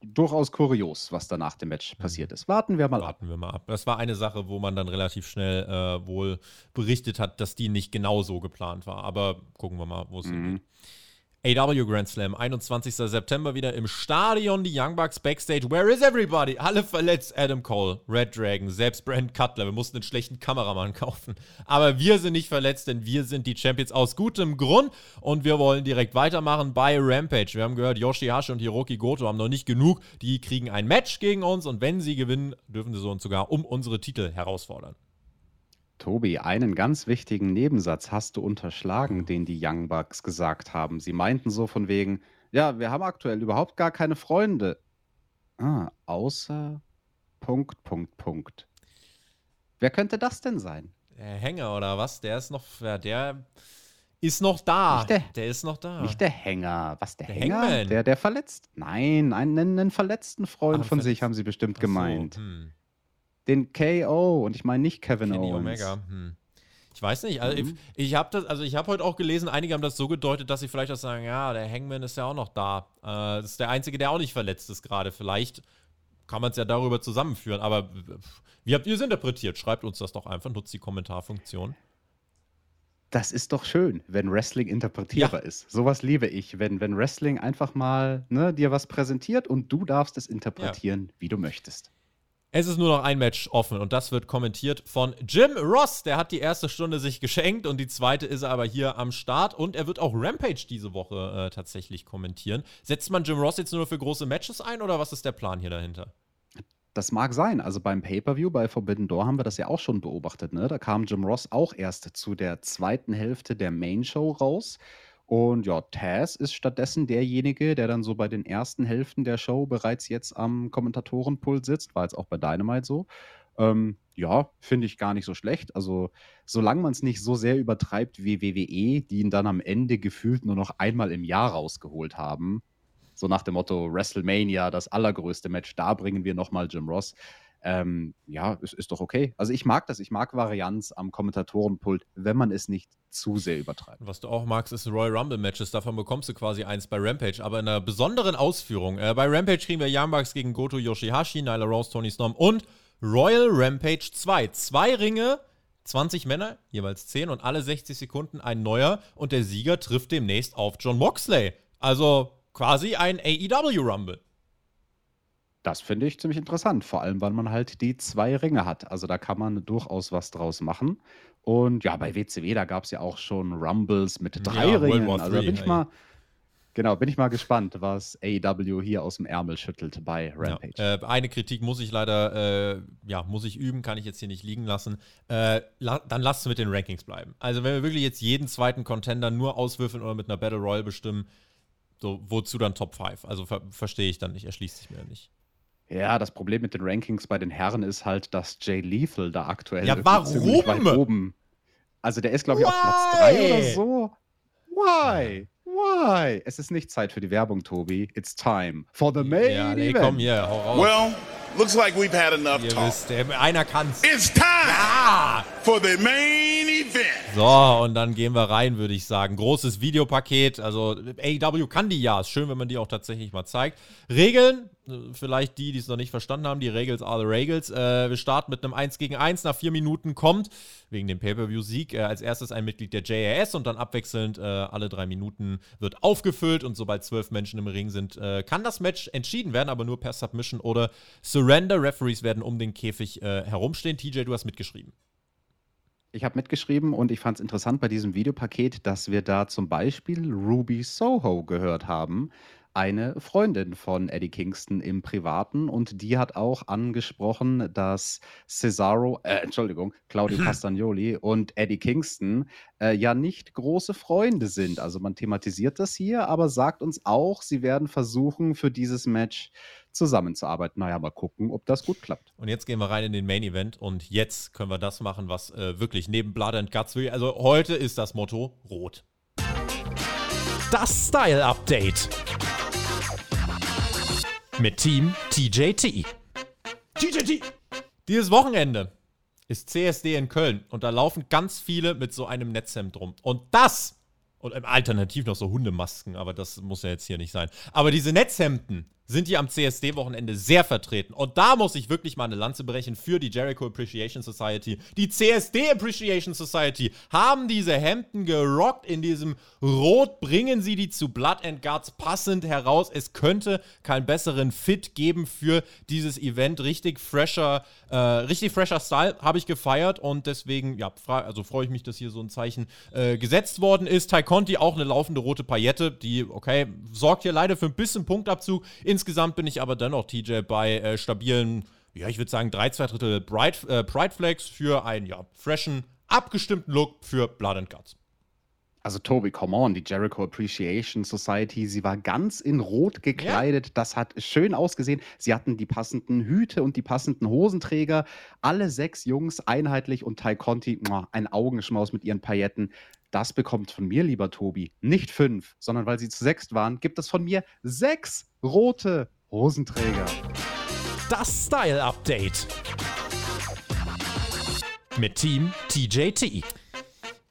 [SPEAKER 2] durchaus kurios, was da nach dem Match passiert ist. Warten wir mal ab.
[SPEAKER 1] Warten wir mal ab. Das war eine Sache, wo man dann relativ schnell äh, wohl berichtet hat, dass die nicht genau so geplant war. Aber gucken wir mal, wo es hingeht. AW Grand Slam, 21. September wieder im Stadion, die Young Bucks Backstage. Where is everybody? Alle verletzt. Adam Cole, Red Dragon, selbst Brand Cutler. Wir mussten einen schlechten Kameramann kaufen. Aber wir sind nicht verletzt, denn wir sind die Champions aus gutem Grund. Und wir wollen direkt weitermachen bei Rampage. Wir haben gehört, Yoshihashi und Hiroki Goto haben noch nicht genug. Die kriegen ein Match gegen uns und wenn sie gewinnen, dürfen sie uns sogar um unsere Titel herausfordern.
[SPEAKER 2] Tobi, einen ganz wichtigen Nebensatz hast du unterschlagen, den die Young Bucks gesagt haben. Sie meinten so von wegen, ja, wir haben aktuell überhaupt gar keine Freunde. Ah, außer Punkt, Punkt, Punkt. Wer könnte das denn sein?
[SPEAKER 1] Der Hänger oder was? Der ist noch, ja, der ist noch da.
[SPEAKER 2] Nicht der-
[SPEAKER 1] ist noch da.
[SPEAKER 2] Nicht der Hänger. Was, der,
[SPEAKER 1] Der
[SPEAKER 2] Hänger?
[SPEAKER 1] Hangman.
[SPEAKER 2] Der, der verletzt? Nein, einen, einen verletzten Freund
[SPEAKER 1] Ah,
[SPEAKER 2] von
[SPEAKER 1] verletzt-
[SPEAKER 2] sich haben sie bestimmt
[SPEAKER 1] Ach so,
[SPEAKER 2] gemeint.
[SPEAKER 1] hm.
[SPEAKER 2] Den KO und ich meine nicht Kevin
[SPEAKER 1] Kenny
[SPEAKER 2] Owens.
[SPEAKER 1] Omega. Hm. Ich weiß nicht, also
[SPEAKER 2] Mhm.
[SPEAKER 1] ich, ich habe das, also ich habe heute auch gelesen, einige haben das so gedeutet, dass sie vielleicht auch sagen, ja, der Hangman ist ja auch noch da. Äh, das ist der einzige, der auch nicht verletzt ist gerade. Vielleicht kann man es ja darüber zusammenführen, aber wie habt ihr es interpretiert? Schreibt uns das doch einfach, nutzt die Kommentarfunktion.
[SPEAKER 2] Das ist doch schön, wenn Wrestling interpretierbar ist. Sowas liebe ich, wenn, wenn Wrestling einfach mal ne, dir was präsentiert und du darfst es interpretieren, wie du möchtest.
[SPEAKER 1] Es ist nur noch ein Match offen und das wird kommentiert von Jim Ross. Der hat die erste Stunde sich geschenkt und die zweite ist er aber hier am Start und er wird auch Rampage diese Woche äh, tatsächlich kommentieren. Setzt man Jim Ross jetzt nur für große Matches ein oder was ist der Plan hier dahinter?
[SPEAKER 2] Das mag sein. Also beim Pay-Per-View bei Forbidden Door haben wir das ja auch schon beobachtet. Ne? Da kam Jim Ross auch erst zu der zweiten Hälfte der Main Show raus. Und ja, Taz ist stattdessen derjenige, der dann so bei den ersten Hälften der Show bereits jetzt am Kommentatorenpult sitzt. War jetzt auch bei Dynamite so. Ähm, ja, finde ich gar nicht so schlecht. Also, solange man es nicht so sehr übertreibt wie WWE, die ihn dann am Ende gefühlt nur noch einmal im Jahr rausgeholt haben. So nach dem Motto WrestleMania, das allergrößte Match, da bringen wir nochmal Jim Ross. Ähm, ja, es ist doch okay. Also ich mag das, ich mag Varianz am Kommentatorenpult, wenn man es nicht zu sehr übertreibt.
[SPEAKER 1] Was du auch magst, ist Royal Rumble Matches. Davon bekommst du quasi eins bei Rampage, aber in einer besonderen Ausführung. Äh, bei Rampage kriegen wir Young Bucks gegen Goto Yoshihashi, Nyla Rose, Tony Storm und Royal Rampage 2. Zwei Ringe, 20 Männer, jeweils 10 und alle 60 Sekunden ein neuer und der Sieger trifft demnächst auf John Moxley. Also quasi ein AEW Rumble.
[SPEAKER 2] Das finde ich ziemlich interessant, vor allem, weil man halt die zwei Ringe hat. Also da kann man durchaus was draus machen. Und ja, bei WCW, da gab es ja auch schon Rumbles mit drei
[SPEAKER 1] Ja,
[SPEAKER 2] Ringen. Also da bin ich mal, genau, bin ich mal gespannt, was AEW hier aus dem Ärmel schüttelt bei Rampage.
[SPEAKER 1] Ja, äh, eine Kritik muss ich leider, äh, ja, muss ich üben, kann ich jetzt hier nicht liegen lassen. Äh, la dann lasst es mit den Rankings bleiben. Also wenn wir wirklich jetzt jeden zweiten Contender nur auswürfeln oder mit einer Battle Royale bestimmen, so, wozu dann Top 5? Also ver verstehe ich dann nicht, erschließt sich mir nicht.
[SPEAKER 2] Ja, das Problem mit den Rankings bei den Herren ist halt, dass Jay Lethal da aktuell
[SPEAKER 1] Ja, warum?
[SPEAKER 2] weit oben. Also der ist, glaube ich, auf Platz 3 oder so. Why? Why? Es ist nicht Zeit für die Werbung, Tobi. It's time for the main
[SPEAKER 1] ja, nee,
[SPEAKER 2] event.
[SPEAKER 1] komm hier, hau raus.
[SPEAKER 3] Well, looks like we've had enough
[SPEAKER 1] Ihr
[SPEAKER 3] talk.
[SPEAKER 1] wisst, äh, einer kann's.
[SPEAKER 3] It's time
[SPEAKER 1] Ah!
[SPEAKER 3] for the main event.
[SPEAKER 1] So, und dann gehen wir rein, würde ich sagen. Großes Videopaket. Also, AEW kann die ja. Ist schön, wenn man die auch tatsächlich mal zeigt. Regeln, äh, vielleicht die, die es noch nicht verstanden haben, die Regels are the Regels. Äh, wir starten mit einem 1 gegen 1. Nach vier Minuten kommt, wegen dem Pay-Per-View-Sieg, äh, als erstes ein Mitglied der JAS und dann abwechselnd äh, alle drei Minuten wird aufgefüllt. Und sobald zwölf Menschen im Ring sind, äh, kann das Match entschieden werden, aber nur per Submission oder Surrender. Referees werden um den Käfig äh, herumstehen. TJ, du hast mitgeschrieben.
[SPEAKER 2] Ich habe mitgeschrieben und ich fand es interessant bei diesem Videopaket, dass wir da zum Beispiel Ruby Soho gehört haben. Eine Freundin von Eddie Kingston im Privaten und die hat auch angesprochen, dass Cesaro, äh, Entschuldigung, Claudio Castagnoli und Eddie Kingston äh, ja nicht große Freunde sind. Also man thematisiert das hier, aber sagt uns auch, sie werden versuchen, für dieses Match zusammenzuarbeiten. Naja, mal gucken, ob das gut klappt.
[SPEAKER 1] Und jetzt gehen wir rein in den Main Event und jetzt können wir das machen, was äh, wirklich neben Blood and Guts will. Also heute ist das Motto rot.
[SPEAKER 4] Das Style Update. Mit Team TJT. TJT.
[SPEAKER 1] Dieses Wochenende ist CSD in Köln und da laufen ganz viele mit so einem Netzhemd rum. Und das, und im alternativ noch so Hundemasken, aber das muss ja jetzt hier nicht sein. Aber diese Netzhemden sind hier am CSD-Wochenende sehr vertreten. Und da muss ich wirklich mal eine Lanze brechen für die Jericho Appreciation Society. Die CSD Appreciation Society haben diese Hemden gerockt in diesem Rot. Bringen sie die zu Blood and Guts passend heraus. Es könnte keinen besseren Fit geben für dieses Event. Richtig fresher, äh, richtig fresher Style habe ich gefeiert und deswegen, ja, also freue ich mich, dass hier so ein Zeichen äh, gesetzt worden ist. Tai Conti auch eine laufende rote Paillette, die, okay, sorgt hier leider für ein bisschen Punktabzug. Insgesamt bin ich aber dennoch, TJ, bei äh, stabilen, ja, ich würde sagen, drei, zwei Drittel Bright, äh, Pride Flags für einen, ja, freshen, abgestimmten Look für Blood and Guts.
[SPEAKER 2] Also Tobi, come on, die Jericho Appreciation Society, sie war ganz in Rot gekleidet. Das hat schön ausgesehen. Sie hatten die passenden Hüte und die passenden Hosenträger. Alle sechs Jungs einheitlich und Tai Conti, ein Augenschmaus mit ihren Pailletten. Das bekommt von mir, lieber Tobi, nicht fünf, sondern weil sie zu sechst waren, gibt es von mir sechs rote Hosenträger.
[SPEAKER 4] Das Style Update. Mit Team TJT.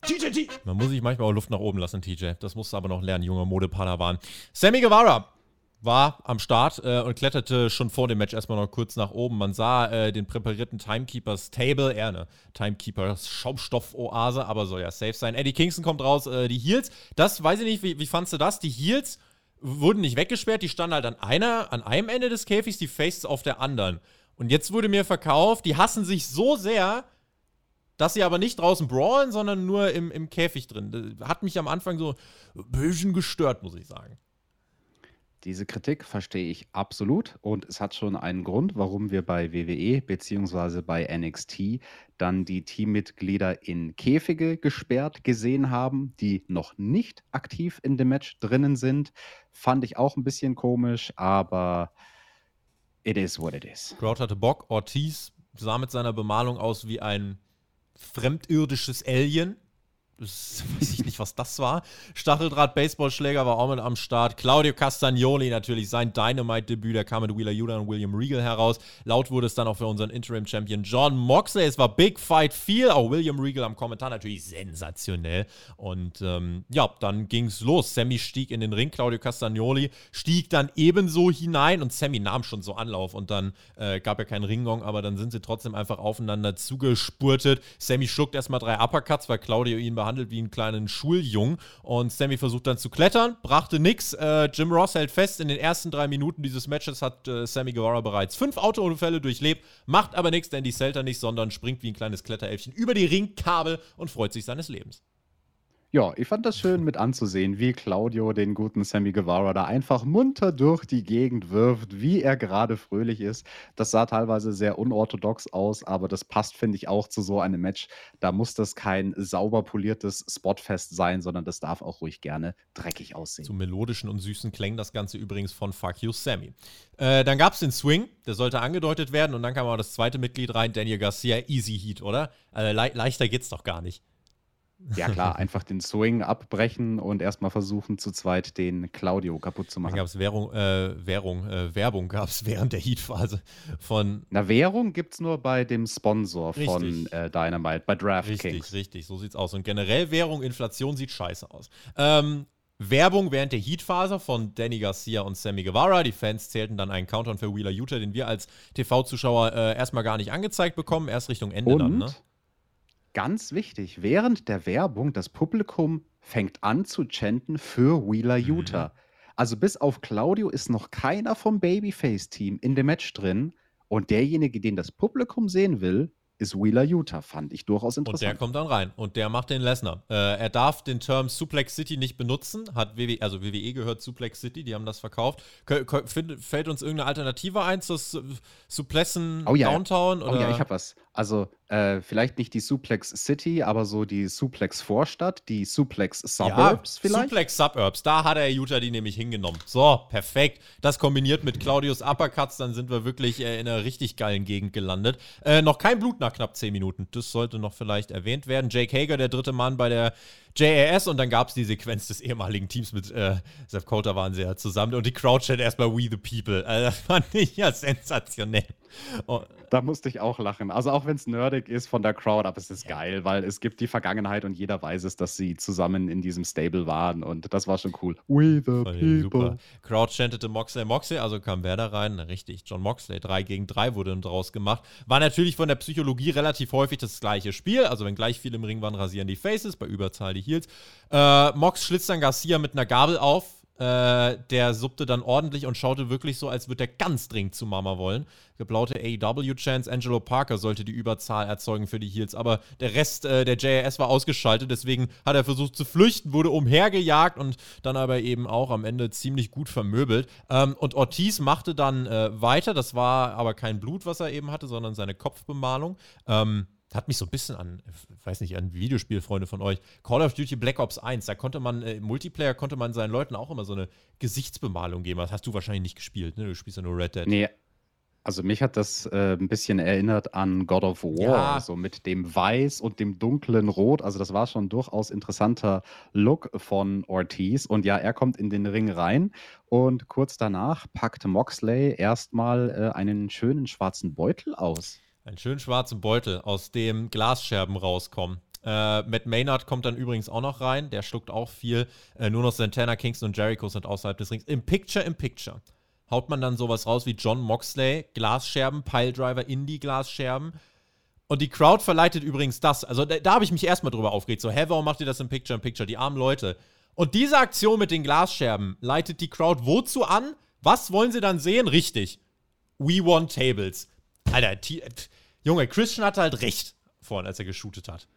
[SPEAKER 4] TJT.
[SPEAKER 1] Man muss sich manchmal auch Luft nach oben lassen, TJ. Das musst du aber noch lernen, junger Modepadawan. Sammy Guevara war am Start äh, und kletterte schon vor dem Match erstmal noch kurz nach oben. Man sah äh, den präparierten Timekeepers Table, eher eine Timekeepers Schaumstoff-Oase, aber soll ja safe sein. Eddie Kingston kommt raus, äh, die Heels, das weiß ich nicht, wie, wie fandst du das? Die Heels wurden nicht weggesperrt, die standen halt an einer, an einem Ende des Käfigs, die Faces auf der anderen. Und jetzt wurde mir verkauft, die hassen sich so sehr, dass sie aber nicht draußen brawlen, sondern nur im, im Käfig drin. Das hat mich am Anfang so ein bisschen gestört, muss ich sagen.
[SPEAKER 2] Diese Kritik verstehe ich absolut und es hat schon einen Grund, warum wir bei WWE bzw. bei NXT dann die Teammitglieder in Käfige gesperrt gesehen haben, die noch nicht aktiv in dem Match drinnen sind. Fand ich auch ein bisschen komisch, aber it is what it is.
[SPEAKER 1] Crowd hatte Bock, Ortiz sah mit seiner Bemalung aus wie ein fremdirdisches Alien. Weiß ich nicht, was das war. Stacheldraht Baseballschläger war auch mit am Start. Claudio Castagnoli natürlich sein Dynamite-Debüt. Der kam mit Wheeler Yuta und William Regal heraus. Laut wurde es dann auch für unseren Interim-Champion John Moxley. Es war Big Fight viel. Auch William Regal am Kommentar natürlich sensationell. Und ähm, ja, dann ging es los. Sammy stieg in den Ring. Claudio Castagnoli stieg dann ebenso hinein. Und Sammy nahm schon so Anlauf. Und dann äh, gab er keinen Ringgong, aber dann sind sie trotzdem einfach aufeinander zugespurtet. Sammy schluckt erstmal drei Uppercuts, weil Claudio ihn behandelt behandelt wie einen kleinen Schuljungen. Und Sammy versucht dann zu klettern, brachte nix. Äh, Jim Ross hält fest, in den ersten drei Minuten dieses Matches hat äh, Sammy Guevara bereits fünf Autounfälle durchlebt, macht aber nichts, denn die Celta nicht, sondern springt wie ein kleines Kletterelfchen über die Ringkabel und freut sich seines Lebens.
[SPEAKER 2] Ja, ich fand das schön mit anzusehen, wie Claudio den guten Sammy Guevara da einfach munter durch die Gegend wirft, wie er gerade fröhlich ist. Das sah teilweise sehr unorthodox aus, aber das passt, finde ich, auch zu so einem Match. Da muss das kein sauber poliertes Spotfest sein, sondern das darf auch ruhig gerne dreckig aussehen.
[SPEAKER 1] Zu melodischen und süßen Klängen das Ganze übrigens von Fuck You Sammy. Äh, dann gab es den Swing, der sollte angedeutet werden und dann kam auch das zweite Mitglied rein, Daniel Garcia, Easy Heat, oder? Also le leichter geht's doch gar nicht.
[SPEAKER 2] Ja, klar, einfach den Swing abbrechen und erstmal versuchen, zu zweit den Claudio kaputt zu machen.
[SPEAKER 1] Da gab es Währung, äh, Währung, äh, Werbung gab es während der Heat-Phase von.
[SPEAKER 2] Na, Währung gibt es nur bei dem Sponsor richtig. von äh, Dynamite, bei DraftKings.
[SPEAKER 1] Richtig, richtig, so sieht's aus. Und generell Währung, Inflation sieht scheiße aus. Ähm, Werbung während der Heat-Phase von Danny Garcia und Sammy Guevara. Die Fans zählten dann einen Countdown für Wheeler Utah, den wir als TV-Zuschauer äh, erstmal gar nicht angezeigt bekommen, erst Richtung Ende
[SPEAKER 2] und?
[SPEAKER 1] dann, ne?
[SPEAKER 2] Ganz wichtig, während der Werbung, das Publikum fängt an zu chanten für Wheeler
[SPEAKER 1] Mhm.
[SPEAKER 2] Utah. Also bis auf Claudio ist noch keiner vom Babyface-Team in dem Match drin. Und derjenige, den das Publikum sehen will, ist Wheeler Utah. Fand ich durchaus
[SPEAKER 1] Und der
[SPEAKER 2] interessant.
[SPEAKER 1] kommt dann rein und der macht den Lesnar. Äh, er darf den Term Suplex City nicht benutzen. Hat WWE, also WWE gehört Suplex City, die haben das verkauft. Kö- find, fällt uns irgendeine Alternative ein zu Su- Suplessen
[SPEAKER 2] Oh ja.
[SPEAKER 1] Downtown? Oder?
[SPEAKER 2] Oh ja, ich habe was. Also äh, vielleicht nicht die Suplex City, aber so die Suplex Vorstadt, die Suplex Suburbs
[SPEAKER 1] ja,
[SPEAKER 2] vielleicht.
[SPEAKER 1] Suplex Suburbs, da hat er Utah die nämlich hingenommen. So, perfekt. Das kombiniert mit Claudius Uppercuts, dann sind wir wirklich äh, in einer richtig geilen Gegend gelandet. Äh, noch kein Blut nach knapp 10 Minuten. Das sollte noch vielleicht erwähnt werden. Jake Hager, der dritte Mann bei der JAS und dann gab es die Sequenz des ehemaligen Teams mit äh, Seth Coulter waren sie ja zusammen und die Crowd chat erstmal We the People. Also das fand ich ja sensationell. Oh,
[SPEAKER 2] Da musste ich auch lachen. Also auch wenn es nerdig ist von der Crowd, aber es ist geil, weil es gibt die Vergangenheit und jeder weiß es, dass sie zusammen in diesem Stable waren und das war schon cool. We the
[SPEAKER 1] super.
[SPEAKER 2] people.
[SPEAKER 1] Crowd chantete Moxley Moxley, also kam wer da rein? Richtig, John Moxley. 3 gegen 3 wurde dann draus gemacht. War natürlich von der Psychologie relativ häufig das gleiche Spiel. Also, wenn gleich viele im Ring waren, rasieren die Faces, bei Überzahl die Heels. Äh, Mox schlitzt dann Garcia mit einer Gabel auf. Äh, der suppte dann ordentlich und schaute wirklich so, als würde er ganz dringend zu Mama wollen. Geblaute AEW-Chance, Angelo Parker sollte die Überzahl erzeugen für die Heels, aber der Rest äh, der JAS war ausgeschaltet, deswegen hat er versucht zu flüchten, wurde umhergejagt und dann aber eben auch am Ende ziemlich gut vermöbelt. Ähm, und Ortiz machte dann äh, weiter, das war aber kein Blut, was er eben hatte, sondern seine Kopfbemalung. Ähm, hat mich so ein bisschen an, weiß nicht, an Videospielfreunde von euch. Call of Duty Black Ops 1, da konnte man, äh, im Multiplayer konnte man seinen Leuten auch immer so eine Gesichtsbemalung geben. Das hast du wahrscheinlich nicht gespielt, ne? Du spielst ja nur Red Dead.
[SPEAKER 2] Nee, also mich hat das äh, ein bisschen erinnert an God of War,
[SPEAKER 1] Ja.
[SPEAKER 2] so mit dem Weiß und dem dunklen Rot. Also das war schon durchaus interessanter Look von Ortiz. Und ja, er kommt in den Ring rein und kurz danach packt Moxley erstmal äh, einen schönen schwarzen Beutel aus.
[SPEAKER 1] Einen schönen schwarzen Beutel, aus dem Glasscherben rauskommen. Äh, Matt Maynard kommt dann übrigens auch noch rein. Der schluckt auch viel. Äh, nur noch Santana, Kingston und Jericho sind außerhalb des Rings. Im Picture, im Picture. Haut man dann sowas raus wie John Moxley, Glasscherben, Piledriver in die Glasscherben. Und die Crowd verleitet übrigens das. Also da, da habe ich mich erstmal drüber aufgeregt. So, hä, warum macht ihr das im Picture, im Picture? Die armen Leute. Und diese Aktion mit den Glasscherben leitet die Crowd wozu an? Was wollen sie dann sehen? Richtig. We want tables. Alter, T Junge, Christian hatte halt recht vorhin, als er geshootet hat.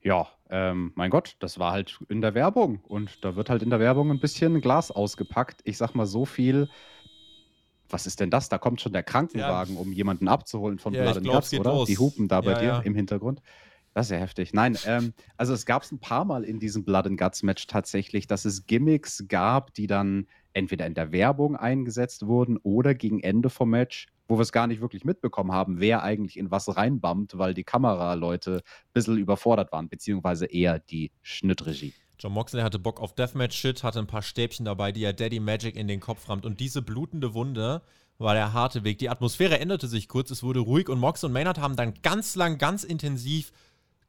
[SPEAKER 2] Ja, ähm, mein Gott, das war halt in der Werbung. Und da wird halt in der Werbung ein bisschen Glas ausgepackt. Ich sag mal so viel. Was ist denn das? Da kommt schon der Krankenwagen, um jemanden abzuholen von
[SPEAKER 1] Ja,
[SPEAKER 2] Blood and
[SPEAKER 1] glaub,
[SPEAKER 2] Guts, oder?
[SPEAKER 1] los.
[SPEAKER 2] Die hupen da bei
[SPEAKER 1] Ja,
[SPEAKER 2] dir
[SPEAKER 1] ja.
[SPEAKER 2] im Hintergrund. Das ist ja heftig. Nein, ähm, also es gab es ein paar Mal in diesem Blood and Guts Match tatsächlich, dass es Gimmicks gab, die dann entweder in der Werbung eingesetzt wurden oder gegen Ende vom Match wo wir es gar nicht wirklich mitbekommen haben, wer eigentlich in was reinbammt, weil die Kameraleute ein bisschen überfordert waren, beziehungsweise eher die Schnittregie.
[SPEAKER 1] John Moxley hatte Bock auf Deathmatch-Shit, hatte ein paar Stäbchen dabei, die er Daddy Magic in den Kopf rammt. Und diese blutende Wunde war der harte Weg. Die Atmosphäre änderte sich kurz, es wurde ruhig und Mox und Maynard haben dann ganz lang, ganz intensiv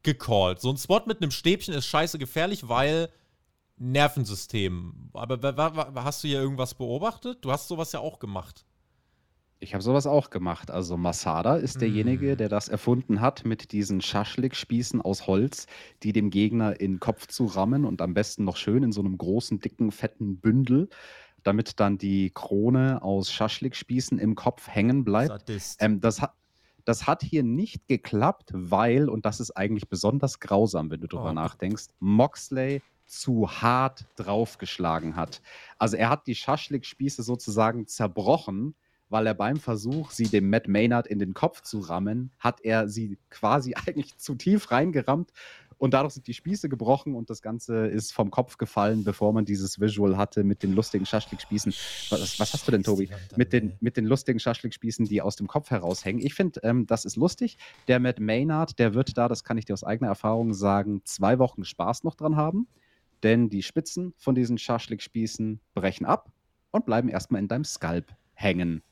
[SPEAKER 1] gecallt. So ein Spot mit einem Stäbchen ist scheiße gefährlich, weil Nervensystem. Aber hast du hier irgendwas beobachtet? Du hast sowas ja auch gemacht.
[SPEAKER 2] Ich habe sowas auch gemacht. Also Masada ist derjenige,
[SPEAKER 1] Mm.
[SPEAKER 2] der das erfunden hat mit diesen Schaschlik-Spießen aus Holz, die dem Gegner in den Kopf zu rammen und am besten noch schön in so einem großen, dicken, fetten Bündel, damit dann die Krone aus Schaschlik-Spießen im Kopf hängen bleibt. Ähm, das, hat, das hat hier nicht geklappt, weil, und das ist eigentlich besonders grausam, wenn du drüber
[SPEAKER 1] Oh
[SPEAKER 2] nachdenkst, Moxley zu hart draufgeschlagen hat. Also er hat die Schaschlik-Spieße sozusagen zerbrochen, weil er beim Versuch, sie dem Matt Maynard in den Kopf zu rammen, hat er sie quasi eigentlich zu tief reingerammt und dadurch sind die Spieße gebrochen und das Ganze ist vom Kopf gefallen, bevor man dieses Visual hatte mit den lustigen Schaschlik-Spießen. Was, was hast du denn, Tobi? Mit den, mit den lustigen Schaschlik-Spießen, die aus dem Kopf heraushängen. Ich finde, ähm, das ist lustig. Der Matt Maynard, der wird da, das kann ich dir aus eigener Erfahrung sagen, zwei Wochen Spaß noch dran haben. Denn die Spitzen von diesen Schaschlik-Spießen brechen ab und bleiben erstmal in deinem Skalp hängen.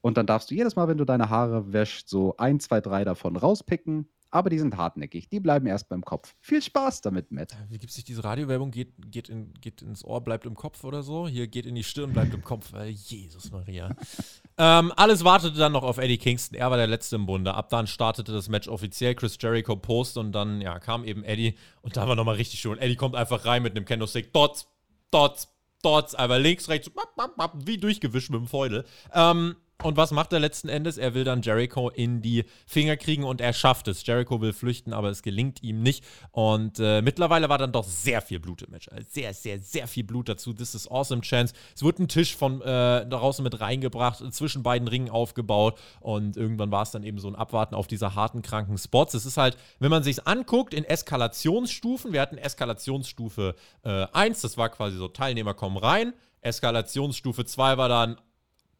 [SPEAKER 2] Und dann darfst du jedes Mal, wenn du deine Haare wäschst, so ein, zwei, drei davon rauspicken. Aber die sind hartnäckig. Die bleiben erst beim Kopf. Viel Spaß damit, Matt.
[SPEAKER 1] Wie gibt sich diese Radiowerbung? Geht, geht, in, geht ins Ohr, bleibt im Kopf oder so? Hier geht in die Stirn, bleibt im Kopf. Äh, Jesus Maria. ähm, alles wartete dann noch auf Eddie Kingston. Er war der Letzte im Bunde. Ab dann startete das Match offiziell. Chris Jericho post und dann ja, kam eben Eddie. Und da war nochmal richtig schön. Eddie kommt einfach rein mit einem Kendo-Stick. Dots, Dots, Dots. Einfach links, rechts, bap, bap, bap, wie durchgewischt mit dem Feudel. Ähm, und was macht er letzten Endes? Er will dann Jericho in die Finger kriegen und er schafft es. Jericho will flüchten, aber es gelingt ihm nicht. Und äh, mittlerweile war dann doch sehr viel Blut im Match. Also sehr, sehr, sehr viel Blut dazu. This is awesome chance. Es wurde ein Tisch von äh, draußen mit reingebracht, zwischen beiden Ringen aufgebaut und irgendwann war es dann eben so ein Abwarten auf diese harten, kranken Spots. Es ist halt, wenn man sich anguckt, in Eskalationsstufen. Wir hatten Eskalationsstufe äh, 1, das war quasi so, Teilnehmer kommen rein. Eskalationsstufe 2 war dann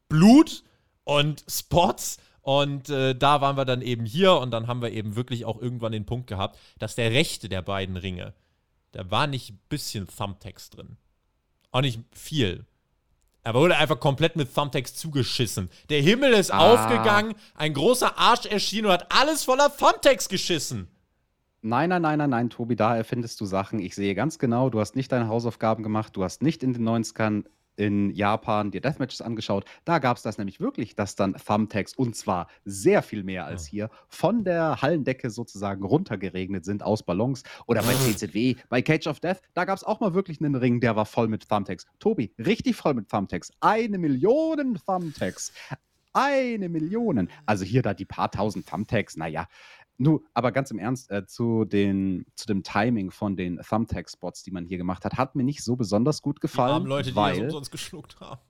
[SPEAKER 1] Blut und Spots. Und äh, da waren wir dann eben hier und dann haben wir eben wirklich auch irgendwann den Punkt gehabt, dass der rechte der beiden Ringe, da war nicht ein bisschen Thumbtext drin. Auch nicht viel. Er wurde einfach komplett mit Thumbtacks zugeschissen. Der Himmel ist
[SPEAKER 2] Ah.
[SPEAKER 1] aufgegangen, ein großer Arsch erschien und hat alles voller Thumbtacks geschissen.
[SPEAKER 2] Nein, nein, nein, nein, nein, Tobi, da erfindest du Sachen. Ich sehe ganz genau, du hast nicht deine Hausaufgaben gemacht, du hast nicht in den 90ern in Japan dir Deathmatches angeschaut. Da gab es das nämlich wirklich, dass dann Thumbtacks, und zwar sehr viel mehr als hier, von der Hallendecke sozusagen runtergeregnet sind aus Ballons. Oder bei CZW, bei Cage of Death, da gab es auch mal wirklich einen Ring, der war voll mit Thumbtacks. Tobi, richtig voll mit Thumbtacks. Eine Million Thumbtacks. Eine Million. Also hier da die paar tausend Thumbtacks, naja. Nu, aber ganz im Ernst, äh, zu, den, zu dem Timing von den Thumbtack-Spots, die man hier gemacht hat, hat mir nicht so besonders gut
[SPEAKER 1] Die
[SPEAKER 2] gefallen.
[SPEAKER 1] armen Leute, die
[SPEAKER 2] weil,
[SPEAKER 1] das umsonst geschluckt haben.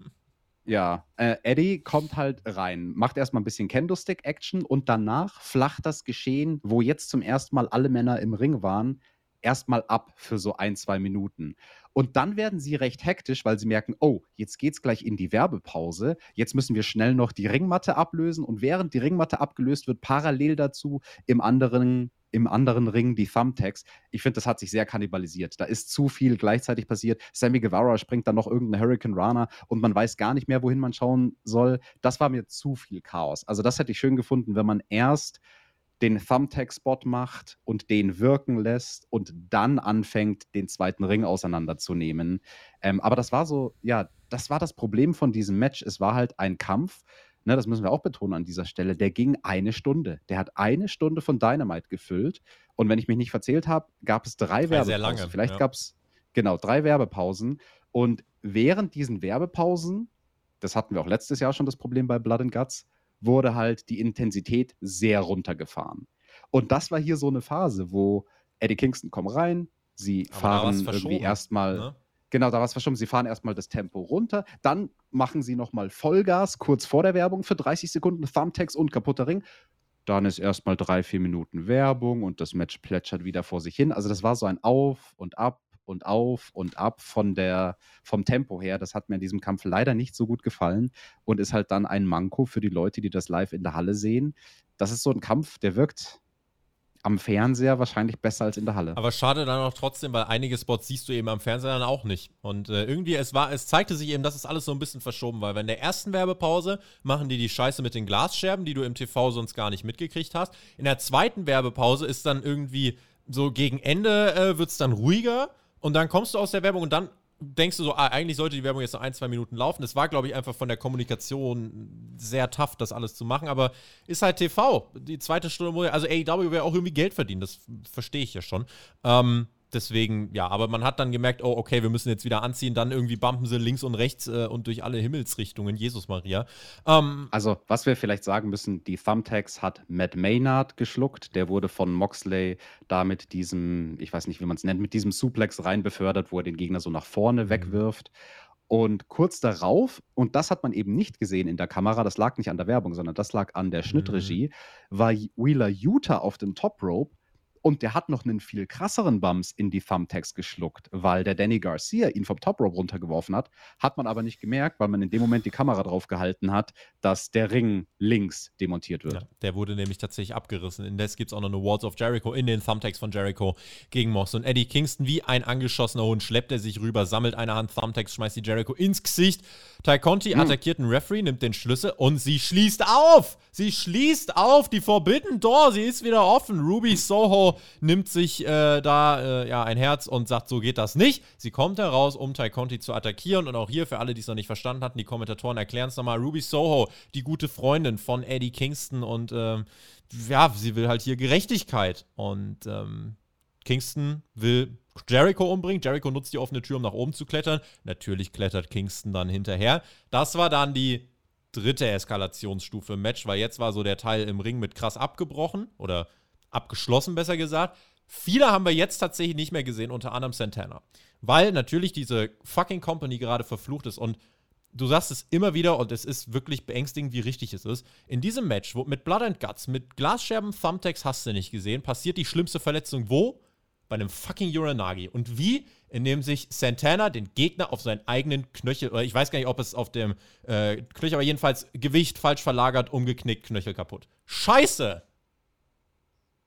[SPEAKER 2] ja, äh, Eddie kommt halt rein, macht erstmal ein bisschen Kendo-Stick-Action und danach flacht das Geschehen, wo jetzt zum ersten Mal alle Männer im Ring waren, erstmal ab für so ein, zwei Minuten. Und dann werden sie recht hektisch, weil sie merken, oh, jetzt geht's gleich in die Werbepause. Jetzt müssen wir schnell noch die Ringmatte ablösen. Und während die Ringmatte abgelöst wird, parallel dazu im anderen, im anderen Ring die Thumbtacks. Ich finde, das hat sich sehr kannibalisiert. Da ist zu viel gleichzeitig passiert. Sammy Guevara springt dann noch irgendeine Hurricane Rana und man weiß gar nicht mehr, wohin man schauen soll. Das war mir zu viel Chaos. Also das hätte ich schön gefunden, wenn man erst den Thumbtack-Spot macht und den wirken lässt und dann anfängt, den zweiten Ring auseinanderzunehmen. Ähm, aber das war so, ja, das war das Problem von diesem Match. Es war halt ein Kampf, ne, das müssen wir auch betonen an dieser Stelle, der ging eine Stunde. Der hat eine Stunde von Dynamite gefüllt. Und wenn ich mich nicht verzählt habe, gab es drei
[SPEAKER 1] Drei sehr
[SPEAKER 2] Werbepausen.
[SPEAKER 1] lange,
[SPEAKER 2] Vielleicht
[SPEAKER 1] ja.
[SPEAKER 2] gab es, genau, drei Werbepausen. Und während diesen Werbepausen, das hatten wir auch letztes Jahr schon das Problem bei Blood and Guts, wurde halt die Intensität sehr runtergefahren. Und das war hier so eine Phase, wo Eddie Kingston kommt rein, sie
[SPEAKER 1] Aber
[SPEAKER 2] fahren irgendwie erstmal,
[SPEAKER 1] Ne?
[SPEAKER 2] genau, da war es verschoben, sie fahren erstmal das Tempo runter, dann machen sie nochmal Vollgas kurz vor der Werbung für 30 Sekunden, Thumbtacks und kaputter Ring. Dann ist erstmal drei, vier Minuten Werbung und das Match plätschert wieder vor sich hin. Also das war so ein Auf und Ab und auf und ab von der, vom Tempo her. Das hat mir in diesem Kampf leider nicht so gut gefallen und ist halt dann ein Manko für die Leute, die das live in der Halle sehen. Das ist so ein Kampf, der wirkt am Fernseher wahrscheinlich besser als in der Halle.
[SPEAKER 1] Aber schade dann auch trotzdem, weil einige Spots siehst du eben am Fernseher dann auch nicht. Und äh, irgendwie, es war, es zeigte sich eben, dass es alles so ein bisschen verschoben war. Weil in der ersten Werbepause machen die die Scheiße mit den Glasscherben, die du im TV sonst gar nicht mitgekriegt hast. In der zweiten Werbepause ist dann irgendwie so gegen Ende äh, wird es dann ruhiger. Und dann kommst du aus der Werbung und dann denkst du so, ah, eigentlich sollte die Werbung jetzt noch ein, zwei Minuten laufen. Es war, glaube ich, einfach von der Kommunikation sehr tough, das alles zu machen. Aber ist halt TV. Die zweite Stunde, also AEW wäre auch irgendwie Geld verdienen. Das verstehe ich ja schon. Ähm, deswegen, ja, aber man hat dann gemerkt, oh, okay, wir müssen jetzt wieder anziehen, dann irgendwie bumpen sie links und rechts äh, und durch alle Himmelsrichtungen, Jesus Maria.
[SPEAKER 2] Ähm, also, was wir vielleicht sagen müssen, die Thumbtacks hat Matt Maynard geschluckt, der wurde von Moxley da mit diesem, ich weiß nicht, wie man es nennt, mit diesem Suplex rein befördert, wo er den Gegner so nach vorne mhm. wegwirft. Und kurz darauf, und das hat man eben nicht gesehen in der Kamera, das lag nicht an der Werbung, sondern das lag an der mhm. Schnittregie, war Wheeler Utah auf dem Top Rope und der hat noch einen viel krasseren Bums in die Thumbtacks geschluckt, weil der Danny Garcia ihn vom Top Rope runtergeworfen hat. Hat man aber nicht gemerkt, weil man in dem Moment die Kamera drauf gehalten hat, dass der Ring links demontiert wird. Ja,
[SPEAKER 1] der wurde nämlich tatsächlich abgerissen. Indes gibt es auch noch eine Walls of Jericho in den Thumbtacks von Jericho gegen Moss. Und Eddie Kingston, wie ein angeschossener Hund, schleppt er sich rüber, sammelt eine Hand Thumbtacks, schmeißt die Jericho ins Gesicht. Ty Conti hm. attackiert einen Referee, nimmt den Schlüssel und sie schließt auf. Sie schließt auf. Die Forbidden Door, sie ist wieder offen. Ruby Soho nimmt sich äh, da äh, ja, ein Herz und sagt, so geht das nicht. Sie kommt heraus, um Ty Conti zu attackieren. Und auch hier, für alle, die es noch nicht verstanden hatten, die Kommentatoren erklären es nochmal. Ruby Soho, die gute Freundin von Eddie Kingston. Und ähm, ja, sie will halt hier Gerechtigkeit. Und ähm, Kingston will Jericho umbringen. Jericho nutzt die offene Tür, um nach oben zu klettern. Natürlich klettert Kingston dann hinterher. Das war dann die dritte Eskalationsstufe im Match, weil jetzt war so der Teil im Ring mit krass abgebrochen oder abgeschlossen, besser gesagt. Viele haben wir jetzt tatsächlich nicht mehr gesehen, unter anderem Santana. Weil natürlich diese fucking Company gerade verflucht ist und du sagst es immer wieder und es ist wirklich beängstigend, wie richtig es ist. In diesem Match, wo mit Blood and Guts, mit Glasscherben, Thumbtacks hast du nicht gesehen, passiert die schlimmste Verletzung wo? Bei einem fucking Uranagi. Und wie? Indem sich Santana den Gegner auf seinen eigenen Knöchel, oder ich weiß gar nicht, ob es auf dem äh, Knöchel, aber jedenfalls Gewicht falsch verlagert, umgeknickt, Knöchel kaputt. Scheiße!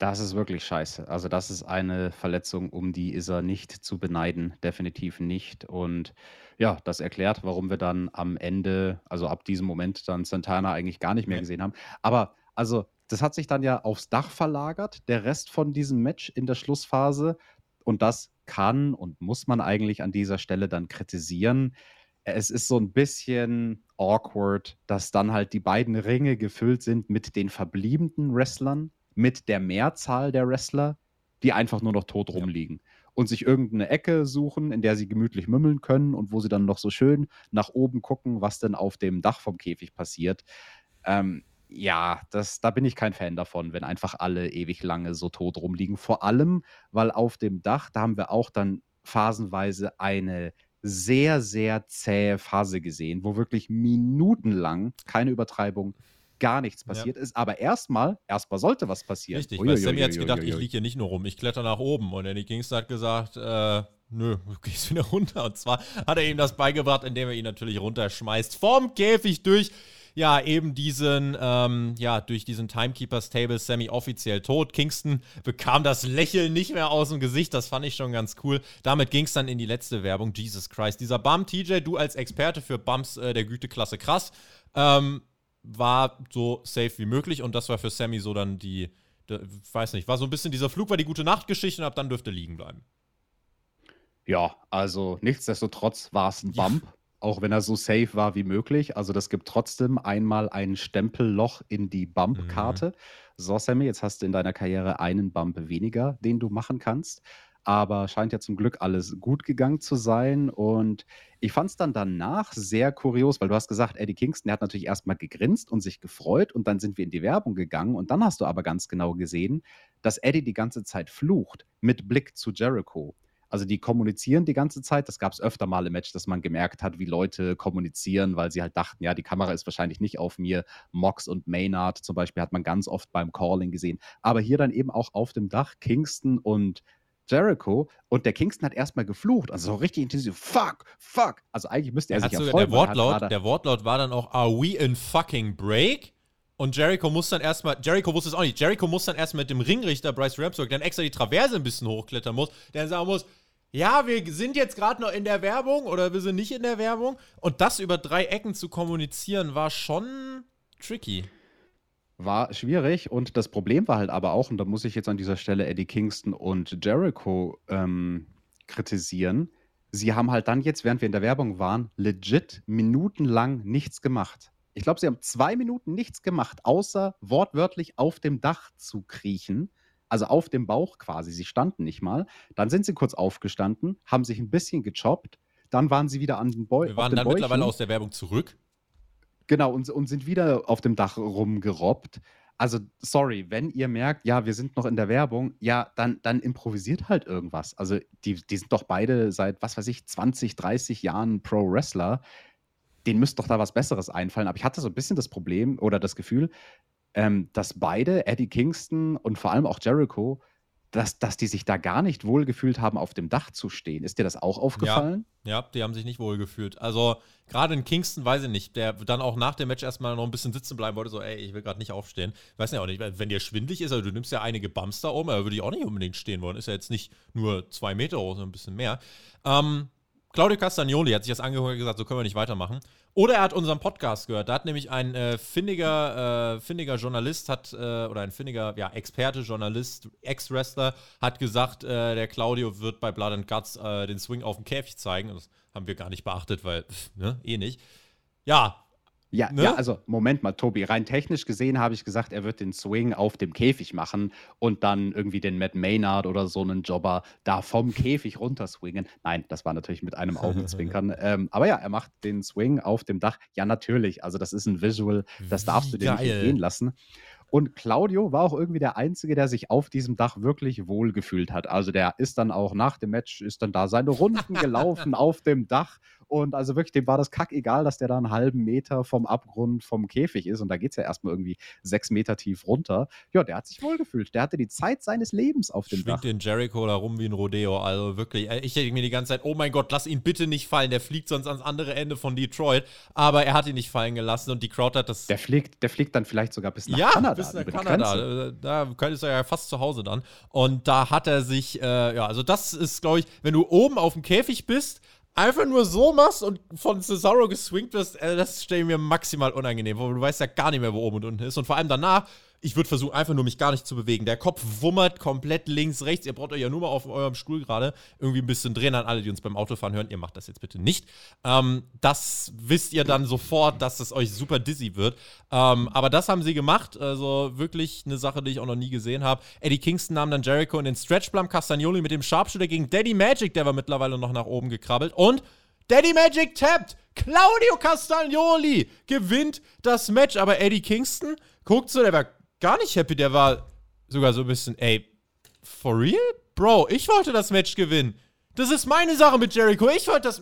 [SPEAKER 2] Das ist wirklich scheiße. Also, das ist eine Verletzung, um die ist er nicht zu beneiden, definitiv nicht. Und ja, das erklärt, warum wir dann am Ende, also ab diesem Moment, dann Santana eigentlich gar nicht mehr gesehen haben. Aber also, das hat sich dann ja aufs Dach verlagert, der Rest von diesem Match in der Schlussphase. Und das kann und muss man eigentlich an dieser Stelle dann kritisieren. Es ist so ein bisschen awkward, dass dann halt die beiden Ringe gefüllt sind mit den verbliebenen Wrestlern mit der Mehrzahl der Wrestler, die einfach nur noch tot rumliegen. Ja. Und sich irgendeine Ecke suchen, in der sie gemütlich mümmeln können und wo sie dann noch so schön nach oben gucken, was denn auf dem Dach vom Käfig passiert. Ähm, ja, das, da bin ich kein Fan davon, wenn einfach alle ewig lange so tot rumliegen. Vor allem, weil auf dem Dach, da haben wir auch dann phasenweise eine sehr, sehr zähe Phase gesehen, wo wirklich minutenlang, keine Übertreibung, gar nichts passiert ja. ist. Aber erstmal, erstmal sollte was passieren.
[SPEAKER 1] Richtig, weil Sammy hat gedacht, ich liege hier nicht nur rum, ich kletter nach oben. Und Danny Kingston hat gesagt, äh, nö, du gehst wieder runter. Und zwar hat er ihm das beigebracht, indem er ihn natürlich runterschmeißt, vom Käfig durch ja, eben diesen, ähm, ja, durch diesen Timekeepers Table Sammy offiziell tot. Kingston bekam das Lächeln nicht mehr aus dem Gesicht, das fand ich schon ganz cool. Damit ging es dann in die letzte Werbung. Jesus Christ, dieser Bump, TJ, du als Experte für Bumps äh, der Güteklasse krass. Ähm, war so safe wie möglich und das war für Sammy so dann die, die weiß nicht, war so ein bisschen dieser Flug war die gute Nachtgeschichte und ab dann dürfte liegen bleiben.
[SPEAKER 2] Ja, also nichtsdestotrotz war es ein Bump, ja. auch wenn er so safe war wie möglich. Also das gibt trotzdem einmal ein Stempelloch in die Bump-Karte. Mhm. So, Sammy, jetzt hast du in deiner Karriere einen Bump weniger, den du machen kannst aber scheint ja zum Glück alles gut gegangen zu sein. Und ich fand es dann danach sehr kurios, weil du hast gesagt, Eddie Kingston, der hat natürlich erstmal gegrinst und sich gefreut und dann sind wir in die Werbung gegangen und dann hast du aber ganz genau gesehen, dass Eddie die ganze Zeit flucht mit Blick zu Jericho. Also die kommunizieren die ganze Zeit. Das gab es öfter mal im Match, dass man gemerkt hat, wie Leute kommunizieren, weil sie halt dachten, ja, die Kamera ist wahrscheinlich nicht auf mir. Mox und Maynard zum Beispiel hat man ganz oft beim Calling gesehen. Aber hier dann eben auch auf dem Dach Kingston und Jericho und der Kingston hat erstmal geflucht, also so richtig intensiv, fuck, fuck. Also eigentlich müsste er,
[SPEAKER 1] Er
[SPEAKER 2] sich ja freuen.
[SPEAKER 1] der,
[SPEAKER 2] er
[SPEAKER 1] Wortlaut, der Wortlaut war dann auch, are we in fucking break? Und Jericho muss dann erstmal, Jericho wusste es auch nicht, Jericho muss dann erst mit dem Ringrichter Bryce Ramsburg, der dann extra die Traverse ein bisschen hochklettern muss, der dann sagen muss, ja, wir sind jetzt gerade noch in der Werbung oder wir sind nicht in der Werbung. Und das über drei Ecken zu kommunizieren, war schon tricky.
[SPEAKER 2] War schwierig und das Problem war halt aber auch, und da muss ich jetzt an dieser Stelle Eddie Kingston und Jericho ähm, kritisieren, sie haben halt dann jetzt, während wir in der Werbung waren, legit minutenlang nichts gemacht. Ich glaube, sie haben zwei Minuten nichts gemacht, außer wortwörtlich auf dem Dach zu kriechen. Also auf dem Bauch quasi. Sie standen nicht mal. Dann sind sie kurz aufgestanden, haben sich ein bisschen gechoppt. Dann waren sie wieder an den Bäuchen.
[SPEAKER 1] Wir waren dann mittlerweile aus der Werbung zurück.
[SPEAKER 2] Genau, und, und sind wieder auf dem Dach rumgerobbt. Also, sorry, wenn ihr merkt, ja, wir sind noch in der Werbung, ja, dann, dann improvisiert halt irgendwas. Also, die, die sind doch beide seit, was weiß ich, 20, 30 Jahren Pro-Wrestler. Denen müsste doch da was Besseres einfallen. Aber ich hatte so ein bisschen das Problem oder das Gefühl, ähm, dass beide, Eddie Kingston und vor allem auch Jericho, dass, dass die sich da gar nicht wohlgefühlt haben, auf dem Dach zu stehen. Ist dir das auch aufgefallen?
[SPEAKER 1] Ja, die haben sich nicht wohl gefühlt. Also, gerade in Kingston, weiß ich nicht, der dann auch nach dem Match erstmal noch ein bisschen sitzen bleiben wollte, so, ey, ich will gerade nicht aufstehen. Weiß ja auch nicht, wenn dir schwindlig ist, also du nimmst ja einige Bumps da oben, aber würde ich auch nicht unbedingt stehen wollen. Ist ja jetzt nicht nur zwei Meter hoch, sondern ein bisschen mehr. Ähm, Claudio Castagnoli hat sich das angehört und gesagt, so können wir nicht weitermachen. Oder er hat unseren Podcast gehört. Da hat nämlich ein äh, findiger, äh, findiger Journalist hat, äh, oder ein findiger, ja, Experte, Journalist, Ex-Wrestler, hat gesagt, äh, der Claudio wird bei Blood and Guts äh, den Swing auf dem Käfig zeigen. Das haben wir gar nicht beachtet, weil, pff, ne, eh nicht. Ja,
[SPEAKER 2] Ja,
[SPEAKER 1] Ne?
[SPEAKER 2] ja, also Moment mal, Tobi, rein technisch gesehen habe ich gesagt, er wird den Swing auf dem Käfig machen und dann irgendwie den Matt Maynard oder so einen Jobber da vom Käfig runterswingen. Nein, das war natürlich mit einem Augenzwinkern. ähm, aber ja, er macht den Swing auf dem Dach. Ja, natürlich. Also das ist ein Visual, das darfst du dir nicht
[SPEAKER 1] geil.
[SPEAKER 2] entgehen lassen. Und Claudio war auch irgendwie der Einzige, der sich auf diesem Dach wirklich wohl gefühlt hat. Also der ist dann auch nach dem Match, ist dann da seine Runden gelaufen auf dem Dach. Und also wirklich, dem war das kackegal, dass der da einen halben Meter vom Abgrund vom Käfig ist. Und da geht es ja erstmal irgendwie sechs Meter tief runter. Ja, der hat sich wohl gefühlt. Der hatte die Zeit seines Lebens auf dem
[SPEAKER 1] schwingt
[SPEAKER 2] Dach.
[SPEAKER 1] den Jericho da rum wie ein Rodeo. Also wirklich, äh, ich denke mir die ganze Zeit, oh mein Gott, lass ihn bitte nicht fallen. Der fliegt sonst ans andere Ende von Detroit. Aber er hat ihn nicht fallen gelassen und die Crowd hat das
[SPEAKER 2] Der fliegt, der fliegt dann vielleicht sogar bis nach
[SPEAKER 1] ja,
[SPEAKER 2] Kanada.
[SPEAKER 1] bis nach Kanada. Äh, Da könntest du ja fast zu Hause dann. Und da hat er sich, äh, ja, also das ist, glaube ich, wenn du oben auf dem Käfig bist, einfach nur so machst und von Cesaro geswingt wirst, äh, das stelle ich mir maximal unangenehm vor. Du weißt ja gar nicht mehr, wo oben und unten ist. Und vor allem danach, ich würde versuchen, einfach nur mich gar nicht zu bewegen. Der Kopf wummert komplett links, rechts. Ihr braucht euch ja nur mal auf eurem Stuhl gerade irgendwie ein bisschen drehen an alle, die uns beim Autofahren hören. Ihr macht das jetzt bitte nicht. Ähm, das wisst ihr dann sofort, dass es euch super dizzy wird. Ähm, aber das haben sie gemacht. Also wirklich eine Sache, die ich auch noch nie gesehen habe. Eddie Kingston nahm dann Jericho in den Stretchplum, Castagnoli mit dem Sharpshooter gegen Daddy Magic, der war mittlerweile noch nach oben gekrabbelt. Und Daddy Magic tappt. Claudio Castagnoli gewinnt das Match. Aber Eddie Kingston guckt so, der war gar nicht happy. Der war sogar so ein bisschen, ey, for real? Bro, ich wollte das Match gewinnen. Das ist meine Sache mit Jericho. Ich wollte das.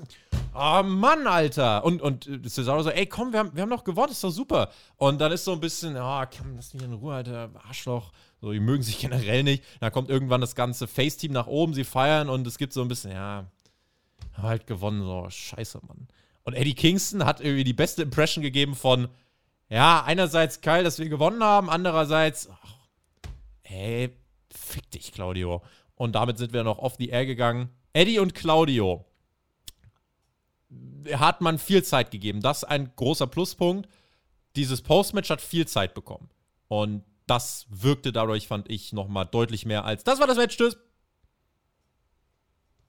[SPEAKER 1] Oh Mann, Alter. Und, und äh, Cesaro so, ey, komm, wir haben, wir haben doch gewonnen, ist doch super. Und dann ist so ein bisschen, oh, komm, lass mich in Ruhe, Alter, Arschloch. So, die mögen sich generell nicht. Dann kommt irgendwann das ganze Face-Team nach oben, sie feiern und es gibt so ein bisschen, ja, halt gewonnen, so, scheiße, Mann. Und Eddie Kingston hat irgendwie die beste Impression gegeben von, ja, einerseits geil, dass wir gewonnen haben, andererseits, ach, ey, fick dich, Claudio. Und damit sind wir noch off the air gegangen. Eddie und Claudio hat man viel Zeit gegeben. Das ist ein großer Pluspunkt. Dieses Postmatch hat viel Zeit bekommen. Und das wirkte dadurch, fand ich, nochmal deutlich mehr als. Das war das Match, tschüss.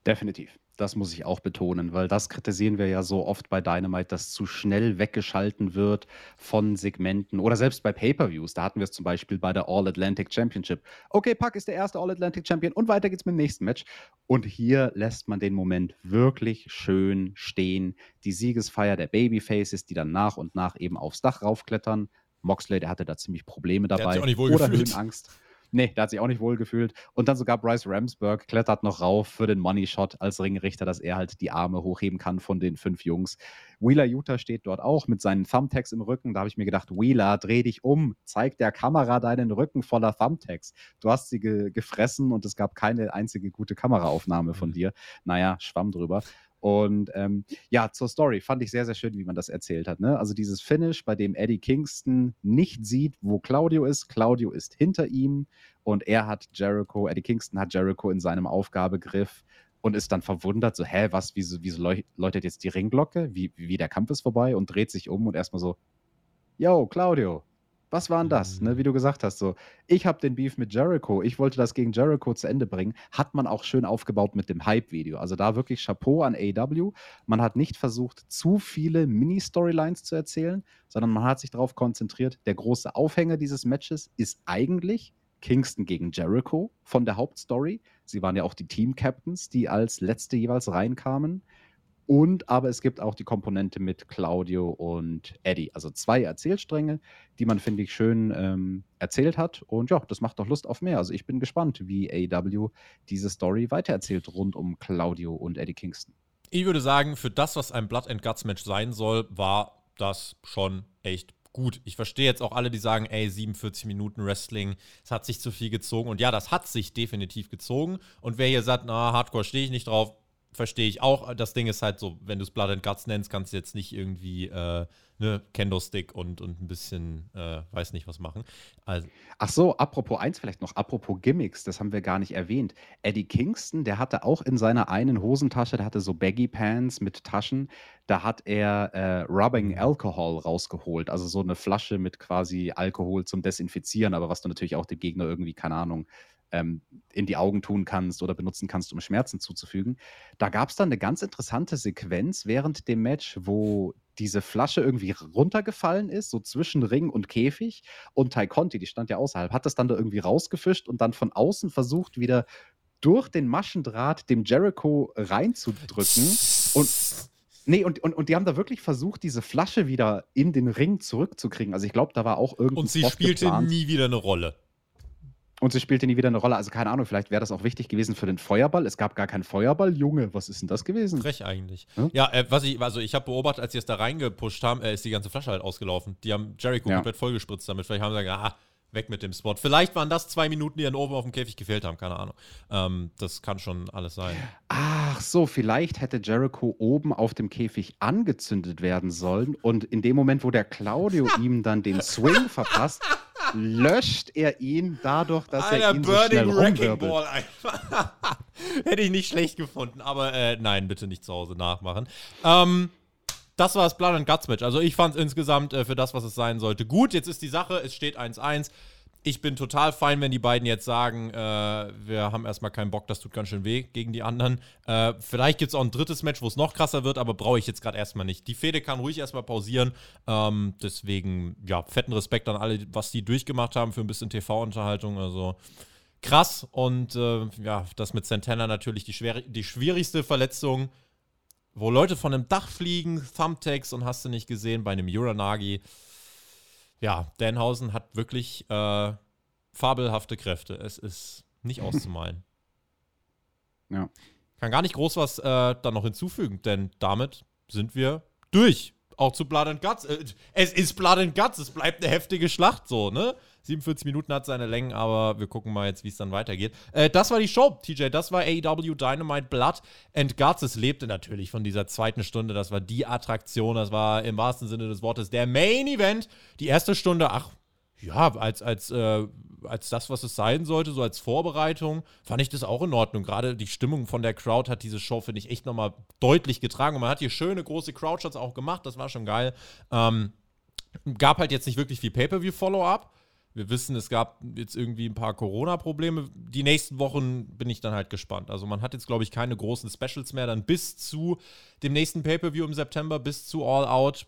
[SPEAKER 2] Definitiv. Das muss ich auch betonen, weil das kritisieren wir ja so oft bei Dynamite, dass zu schnell weggeschalten wird von Segmenten oder selbst bei Pay-Per-Views. Da hatten wir es zum Beispiel bei der All-Atlantic Championship. Okay, Puck ist der erste All-Atlantic Champion und weiter geht's mit dem nächsten Match. Und hier lässt man den Moment wirklich schön stehen. Die Siegesfeier der Babyfaces, die dann nach und nach eben aufs Dach raufklettern. Moxley, der hatte da ziemlich Probleme
[SPEAKER 1] hat
[SPEAKER 2] dabei.
[SPEAKER 1] sich auch nicht wohl
[SPEAKER 2] oder
[SPEAKER 1] gefühlt.
[SPEAKER 2] Höhenangst. Nee, der hat sich auch nicht wohl gefühlt. Und dann sogar Bryce Ramsburg klettert noch rauf für den Money Shot als Ringrichter, dass er halt die Arme hochheben kann von den fünf Jungs. Wheeler Utah steht dort auch mit seinen Thumbtacks im Rücken. Da habe ich mir gedacht, Wheeler, dreh dich um, zeig der Kamera deinen Rücken voller Thumbtacks. Du hast sie ge gefressen und es gab keine einzige gute Kameraaufnahme von mhm. dir. Naja, schwamm drüber. Und ähm, ja, zur Story fand ich sehr, sehr schön, wie man das erzählt hat. Ne? Also dieses Finish, bei dem Eddie Kingston nicht sieht, wo Claudio ist. Claudio ist hinter ihm und er hat Jericho, Eddie Kingston hat Jericho in seinem Aufgabegriff und ist dann verwundert, so, hä, was, wieso, wieso läutet jetzt die Ringglocke? Wie, wie der Kampf ist vorbei und dreht sich um und erstmal so, yo, Claudio, was war denn das? Ne, wie du gesagt hast, so, ich habe den Beef mit Jericho, ich wollte das gegen Jericho zu Ende bringen, hat man auch schön aufgebaut mit dem Hype-Video. Also da wirklich Chapeau an AW. Man hat nicht versucht, zu viele Mini-Storylines zu erzählen, sondern man hat sich darauf konzentriert, der große Aufhänger dieses Matches ist eigentlich Kingston gegen Jericho von der Hauptstory. Sie waren ja auch die Team-Captains, die als letzte jeweils reinkamen. Und aber es gibt auch die Komponente mit Claudio und Eddie. Also zwei Erzählstränge, die man, finde ich, schön ähm, erzählt hat. Und ja, das macht doch Lust auf mehr. Also ich bin gespannt, wie AW diese Story weitererzählt rund um Claudio und Eddie Kingston.
[SPEAKER 1] Ich würde sagen, für das, was ein Blood and Guts Match sein soll, war das schon echt gut. Ich verstehe jetzt auch alle, die sagen, ey, 47 Minuten Wrestling, es hat sich zu viel gezogen. Und ja, das hat sich definitiv gezogen. Und wer hier sagt, na, Hardcore stehe ich nicht drauf, verstehe ich auch. Das Ding ist halt so, wenn du es Blood and Guts nennst, kannst du jetzt nicht irgendwie äh, ne, Kendo-Stick und, und ein bisschen, äh, weiß nicht was machen.
[SPEAKER 2] Also. Ach so, apropos eins vielleicht noch, apropos Gimmicks, das haben wir gar nicht erwähnt. Eddie Kingston, der hatte auch in seiner einen Hosentasche, der hatte so Baggy Pants mit Taschen, da hat er äh, Rubbing mhm. Alcohol rausgeholt, also so eine Flasche mit quasi Alkohol zum Desinfizieren, aber was du natürlich auch dem Gegner irgendwie, keine Ahnung, ähm, in die Augen tun kannst oder benutzen kannst, um Schmerzen zuzufügen. Da gab es dann eine ganz interessante Sequenz während dem Match, wo diese Flasche irgendwie runtergefallen ist, so zwischen Ring und Käfig. Und Tai Conti, die stand ja außerhalb, hat das dann da irgendwie rausgefischt und dann von außen versucht, wieder durch den Maschendraht dem Jericho reinzudrücken. Und Nee, und, und, und die haben da wirklich versucht, diese Flasche wieder in den Ring zurückzukriegen. Also ich glaube, da war auch irgendwie.
[SPEAKER 1] Und sie spielte geplant. nie wieder eine Rolle.
[SPEAKER 2] Und sie spielte nie wieder eine Rolle. Also keine Ahnung, vielleicht wäre das auch wichtig gewesen für den Feuerball. Es gab gar keinen Feuerball. Junge, was ist denn das gewesen?
[SPEAKER 1] Frech eigentlich. Hm? Ja, äh, was ich, also ich habe beobachtet, als sie es da reingepusht haben, äh, ist die ganze Flasche halt ausgelaufen. Die haben Jericho ja. komplett vollgespritzt damit. Vielleicht haben sie gesagt, ah, weg mit dem Spot. Vielleicht waren das zwei Minuten, die dann oben auf dem Käfig gefehlt haben, keine Ahnung. Ähm, das kann schon alles sein.
[SPEAKER 2] Ach so, vielleicht hätte Jericho oben auf dem Käfig angezündet werden sollen und in dem Moment, wo der Claudio ihm dann den Swing verpasst, löscht er ihn dadurch, dass Alter, er ihn so schnell Wrecking Ball einfach.
[SPEAKER 1] Hätte ich nicht schlecht gefunden, aber äh, nein, bitte nicht zu Hause nachmachen. Ähm, das war das Blood and Guts Match. Also ich fand es insgesamt äh, für das, was es sein sollte, gut. Jetzt ist die Sache, es steht 1-1 ich bin total fein, wenn die beiden jetzt sagen, äh, wir haben erstmal keinen Bock, das tut ganz schön weh gegen die anderen. Äh, vielleicht gibt es auch ein drittes Match, wo es noch krasser wird, aber brauche ich jetzt gerade erstmal nicht. Die Fehde kann ruhig erstmal pausieren. Ähm, deswegen, ja, fetten Respekt an alle, was die durchgemacht haben für ein bisschen TV-Unterhaltung. Also krass. Und äh, ja, das mit Santana natürlich die, schwer die schwierigste Verletzung, wo Leute von einem Dach fliegen, Thumbtacks und hast du nicht gesehen bei einem Uranagi ja, Danhausen hat wirklich äh, fabelhafte Kräfte. Es ist nicht auszumalen.
[SPEAKER 2] ja.
[SPEAKER 1] Kann gar nicht groß was äh, dann noch hinzufügen, denn damit sind wir durch. Auch zu Blood and Guts. Äh, es ist Blood and Guts, es bleibt eine heftige Schlacht so, ne? 47 Minuten hat seine Längen, aber wir gucken mal jetzt, wie es dann weitergeht. Äh, das war die Show, TJ. Das war AEW Dynamite Blood and Guts. Es lebte natürlich von dieser zweiten Stunde. Das war die Attraktion. Das war im wahrsten Sinne des Wortes der Main Event. Die erste Stunde, ach, ja, als, als, äh, als das, was es sein sollte, so als Vorbereitung, fand ich das auch in Ordnung. Gerade die Stimmung von der Crowd hat diese Show, finde ich, echt nochmal deutlich getragen. Und man hat hier schöne, große Crowdshots auch gemacht. Das war schon geil. Ähm, gab halt jetzt nicht wirklich viel Pay-Per-View-Follow-up. Wir wissen, es gab jetzt irgendwie ein paar Corona-Probleme. Die nächsten Wochen bin ich dann halt gespannt. Also man hat jetzt, glaube ich, keine großen Specials mehr. Dann bis zu dem nächsten Pay-Per-View im September, bis zu All Out.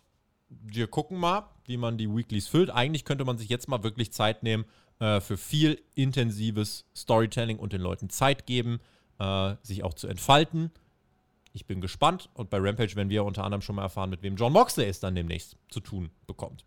[SPEAKER 1] Wir gucken mal, wie man die Weeklies füllt. Eigentlich könnte man sich jetzt mal wirklich Zeit nehmen äh, für viel intensives Storytelling und den Leuten Zeit geben, äh, sich auch zu entfalten. Ich bin gespannt und bei Rampage werden wir unter anderem schon mal erfahren, mit wem John Moxley es dann demnächst zu tun bekommt.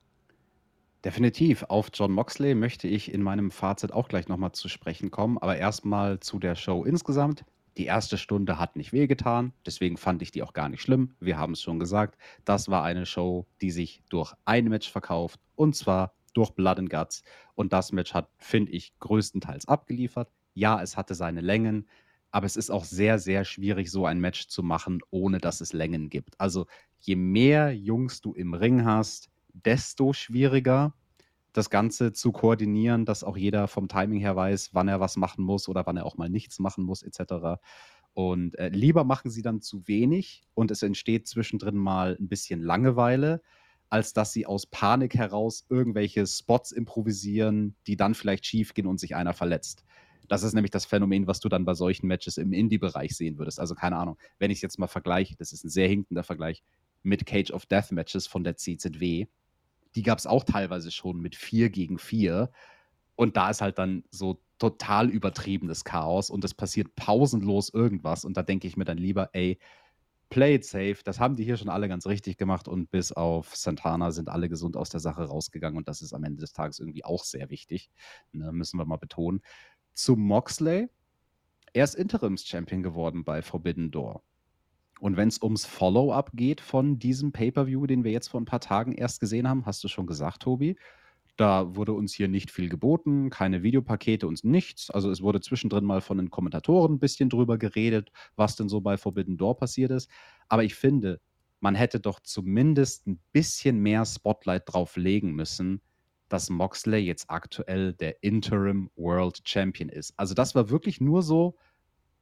[SPEAKER 2] Definitiv. Auf John Moxley möchte ich in meinem Fazit auch gleich nochmal zu sprechen kommen. Aber erstmal zu der Show insgesamt. Die erste Stunde hat nicht wehgetan, deswegen fand ich die auch gar nicht schlimm. Wir haben es schon gesagt, das war eine Show, die sich durch ein Match verkauft und zwar durch Blood and Guts. Und das Match hat, finde ich, größtenteils abgeliefert. Ja, es hatte seine Längen, aber es ist auch sehr, sehr schwierig, so ein Match zu machen, ohne dass es Längen gibt. Also je mehr Jungs du im Ring hast, desto schwieriger das Ganze zu koordinieren, dass auch jeder vom Timing her weiß, wann er was machen muss oder wann er auch mal nichts machen muss, etc. Und äh, lieber machen sie dann zu wenig und es entsteht zwischendrin mal ein bisschen Langeweile, als dass sie aus Panik heraus irgendwelche Spots improvisieren, die dann vielleicht schief gehen und sich einer verletzt. Das ist nämlich das Phänomen, was du dann bei solchen Matches im Indie-Bereich sehen würdest. Also keine Ahnung, wenn ich es jetzt mal vergleiche, das ist ein sehr hinkender Vergleich mit Cage of Death Matches von der CZW die gab es auch teilweise schon mit 4 gegen 4. Und da ist halt dann so total übertriebenes Chaos und es passiert pausenlos irgendwas. Und da denke ich mir dann lieber, ey, play it safe. Das haben die hier schon alle ganz richtig gemacht und bis auf Santana sind alle gesund aus der Sache rausgegangen und das ist am Ende des Tages irgendwie auch sehr wichtig. Ne, müssen wir mal betonen. Zu Moxley. Er ist Interims-Champion geworden bei Forbidden Door. Und wenn es ums Follow-up geht von diesem Pay-per-View, den wir jetzt vor ein paar Tagen erst gesehen haben, hast du schon gesagt, Tobi, da wurde uns hier nicht viel geboten, keine Videopakete und nichts. Also es wurde zwischendrin mal von den Kommentatoren ein bisschen drüber geredet, was denn so bei Forbidden Door passiert ist. Aber ich finde, man hätte doch zumindest ein bisschen mehr Spotlight drauf legen müssen, dass Moxley jetzt aktuell der Interim World Champion ist. Also das war wirklich nur so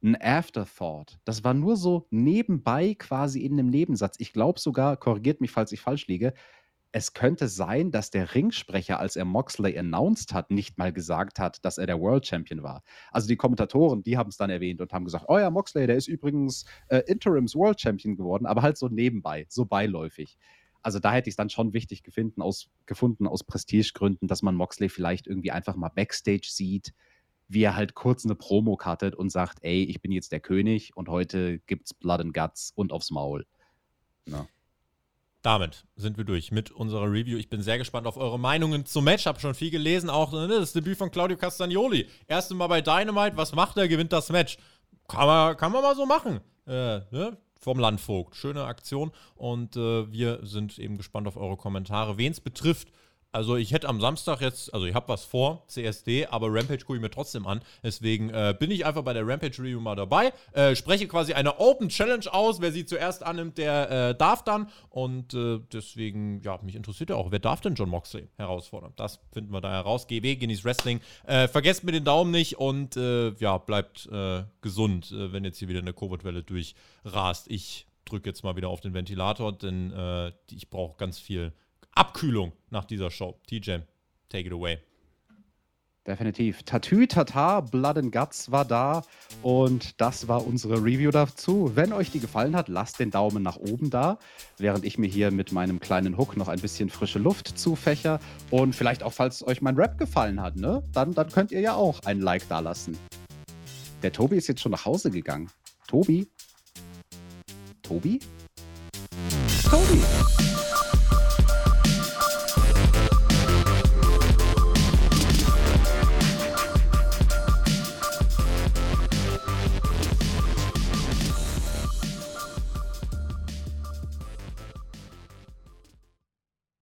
[SPEAKER 2] ein Afterthought. Das war nur so nebenbei quasi in einem Nebensatz. Ich glaube sogar, korrigiert mich, falls ich falsch liege, es könnte sein, dass der Ringsprecher, als er Moxley announced hat, nicht mal gesagt hat, dass er der World Champion war. Also die Kommentatoren, die haben es dann erwähnt und haben gesagt, oh ja, Moxley, der ist übrigens äh, Interims World Champion geworden, aber halt so nebenbei, so beiläufig. Also da hätte ich es dann schon wichtig gefunden aus, gefunden aus Prestigegründen, dass man Moxley vielleicht irgendwie einfach mal Backstage sieht, wie er halt kurz eine Promo cuttet und sagt, ey, ich bin jetzt der König und heute gibt's Blood and Guts und aufs Maul.
[SPEAKER 1] Na. Damit sind wir durch mit unserer Review. Ich bin sehr gespannt auf eure Meinungen zum Match. Hab schon viel gelesen, auch ne, das Debüt von Claudio Castagnoli. Erste Mal bei Dynamite. Was macht er? Gewinnt das Match. Kann man, kann man mal so machen. Äh, ne? Vom Landvogt. Schöne Aktion. Und äh, wir sind eben gespannt auf eure Kommentare. Wen es betrifft, also ich hätte am Samstag jetzt, also ich habe was vor, CSD, aber Rampage gucke ich mir trotzdem an. Deswegen äh, bin ich einfach bei der Rampage Review mal dabei. Äh, spreche quasi eine Open Challenge aus. Wer sie zuerst annimmt, der äh, darf dann. Und äh, deswegen, ja, mich interessiert ja auch, wer darf denn John Moxley herausfordern? Das finden wir da heraus. GW, genießt Wrestling. Äh, vergesst mir den Daumen nicht und äh, ja, bleibt gesund, wenn jetzt hier wieder eine Covid-Welle durchrast. Ich drücke jetzt mal wieder auf den Ventilator, denn ich brauche ganz viel Abkühlung nach dieser Show. TJ, take it away.
[SPEAKER 2] Definitiv. Tatü, Tata, Blood and Guts war da und das war unsere Review dazu. Wenn euch die gefallen hat, lasst den Daumen nach oben da, während ich mir hier mit meinem kleinen Hook noch ein bisschen frische Luft zufächer und vielleicht auch, falls euch mein Rap gefallen hat, ne, dann, dann könnt ihr ja auch ein Like da lassen. Der Tobi ist jetzt schon nach Hause gegangen. Tobi? Tobi? Tobi!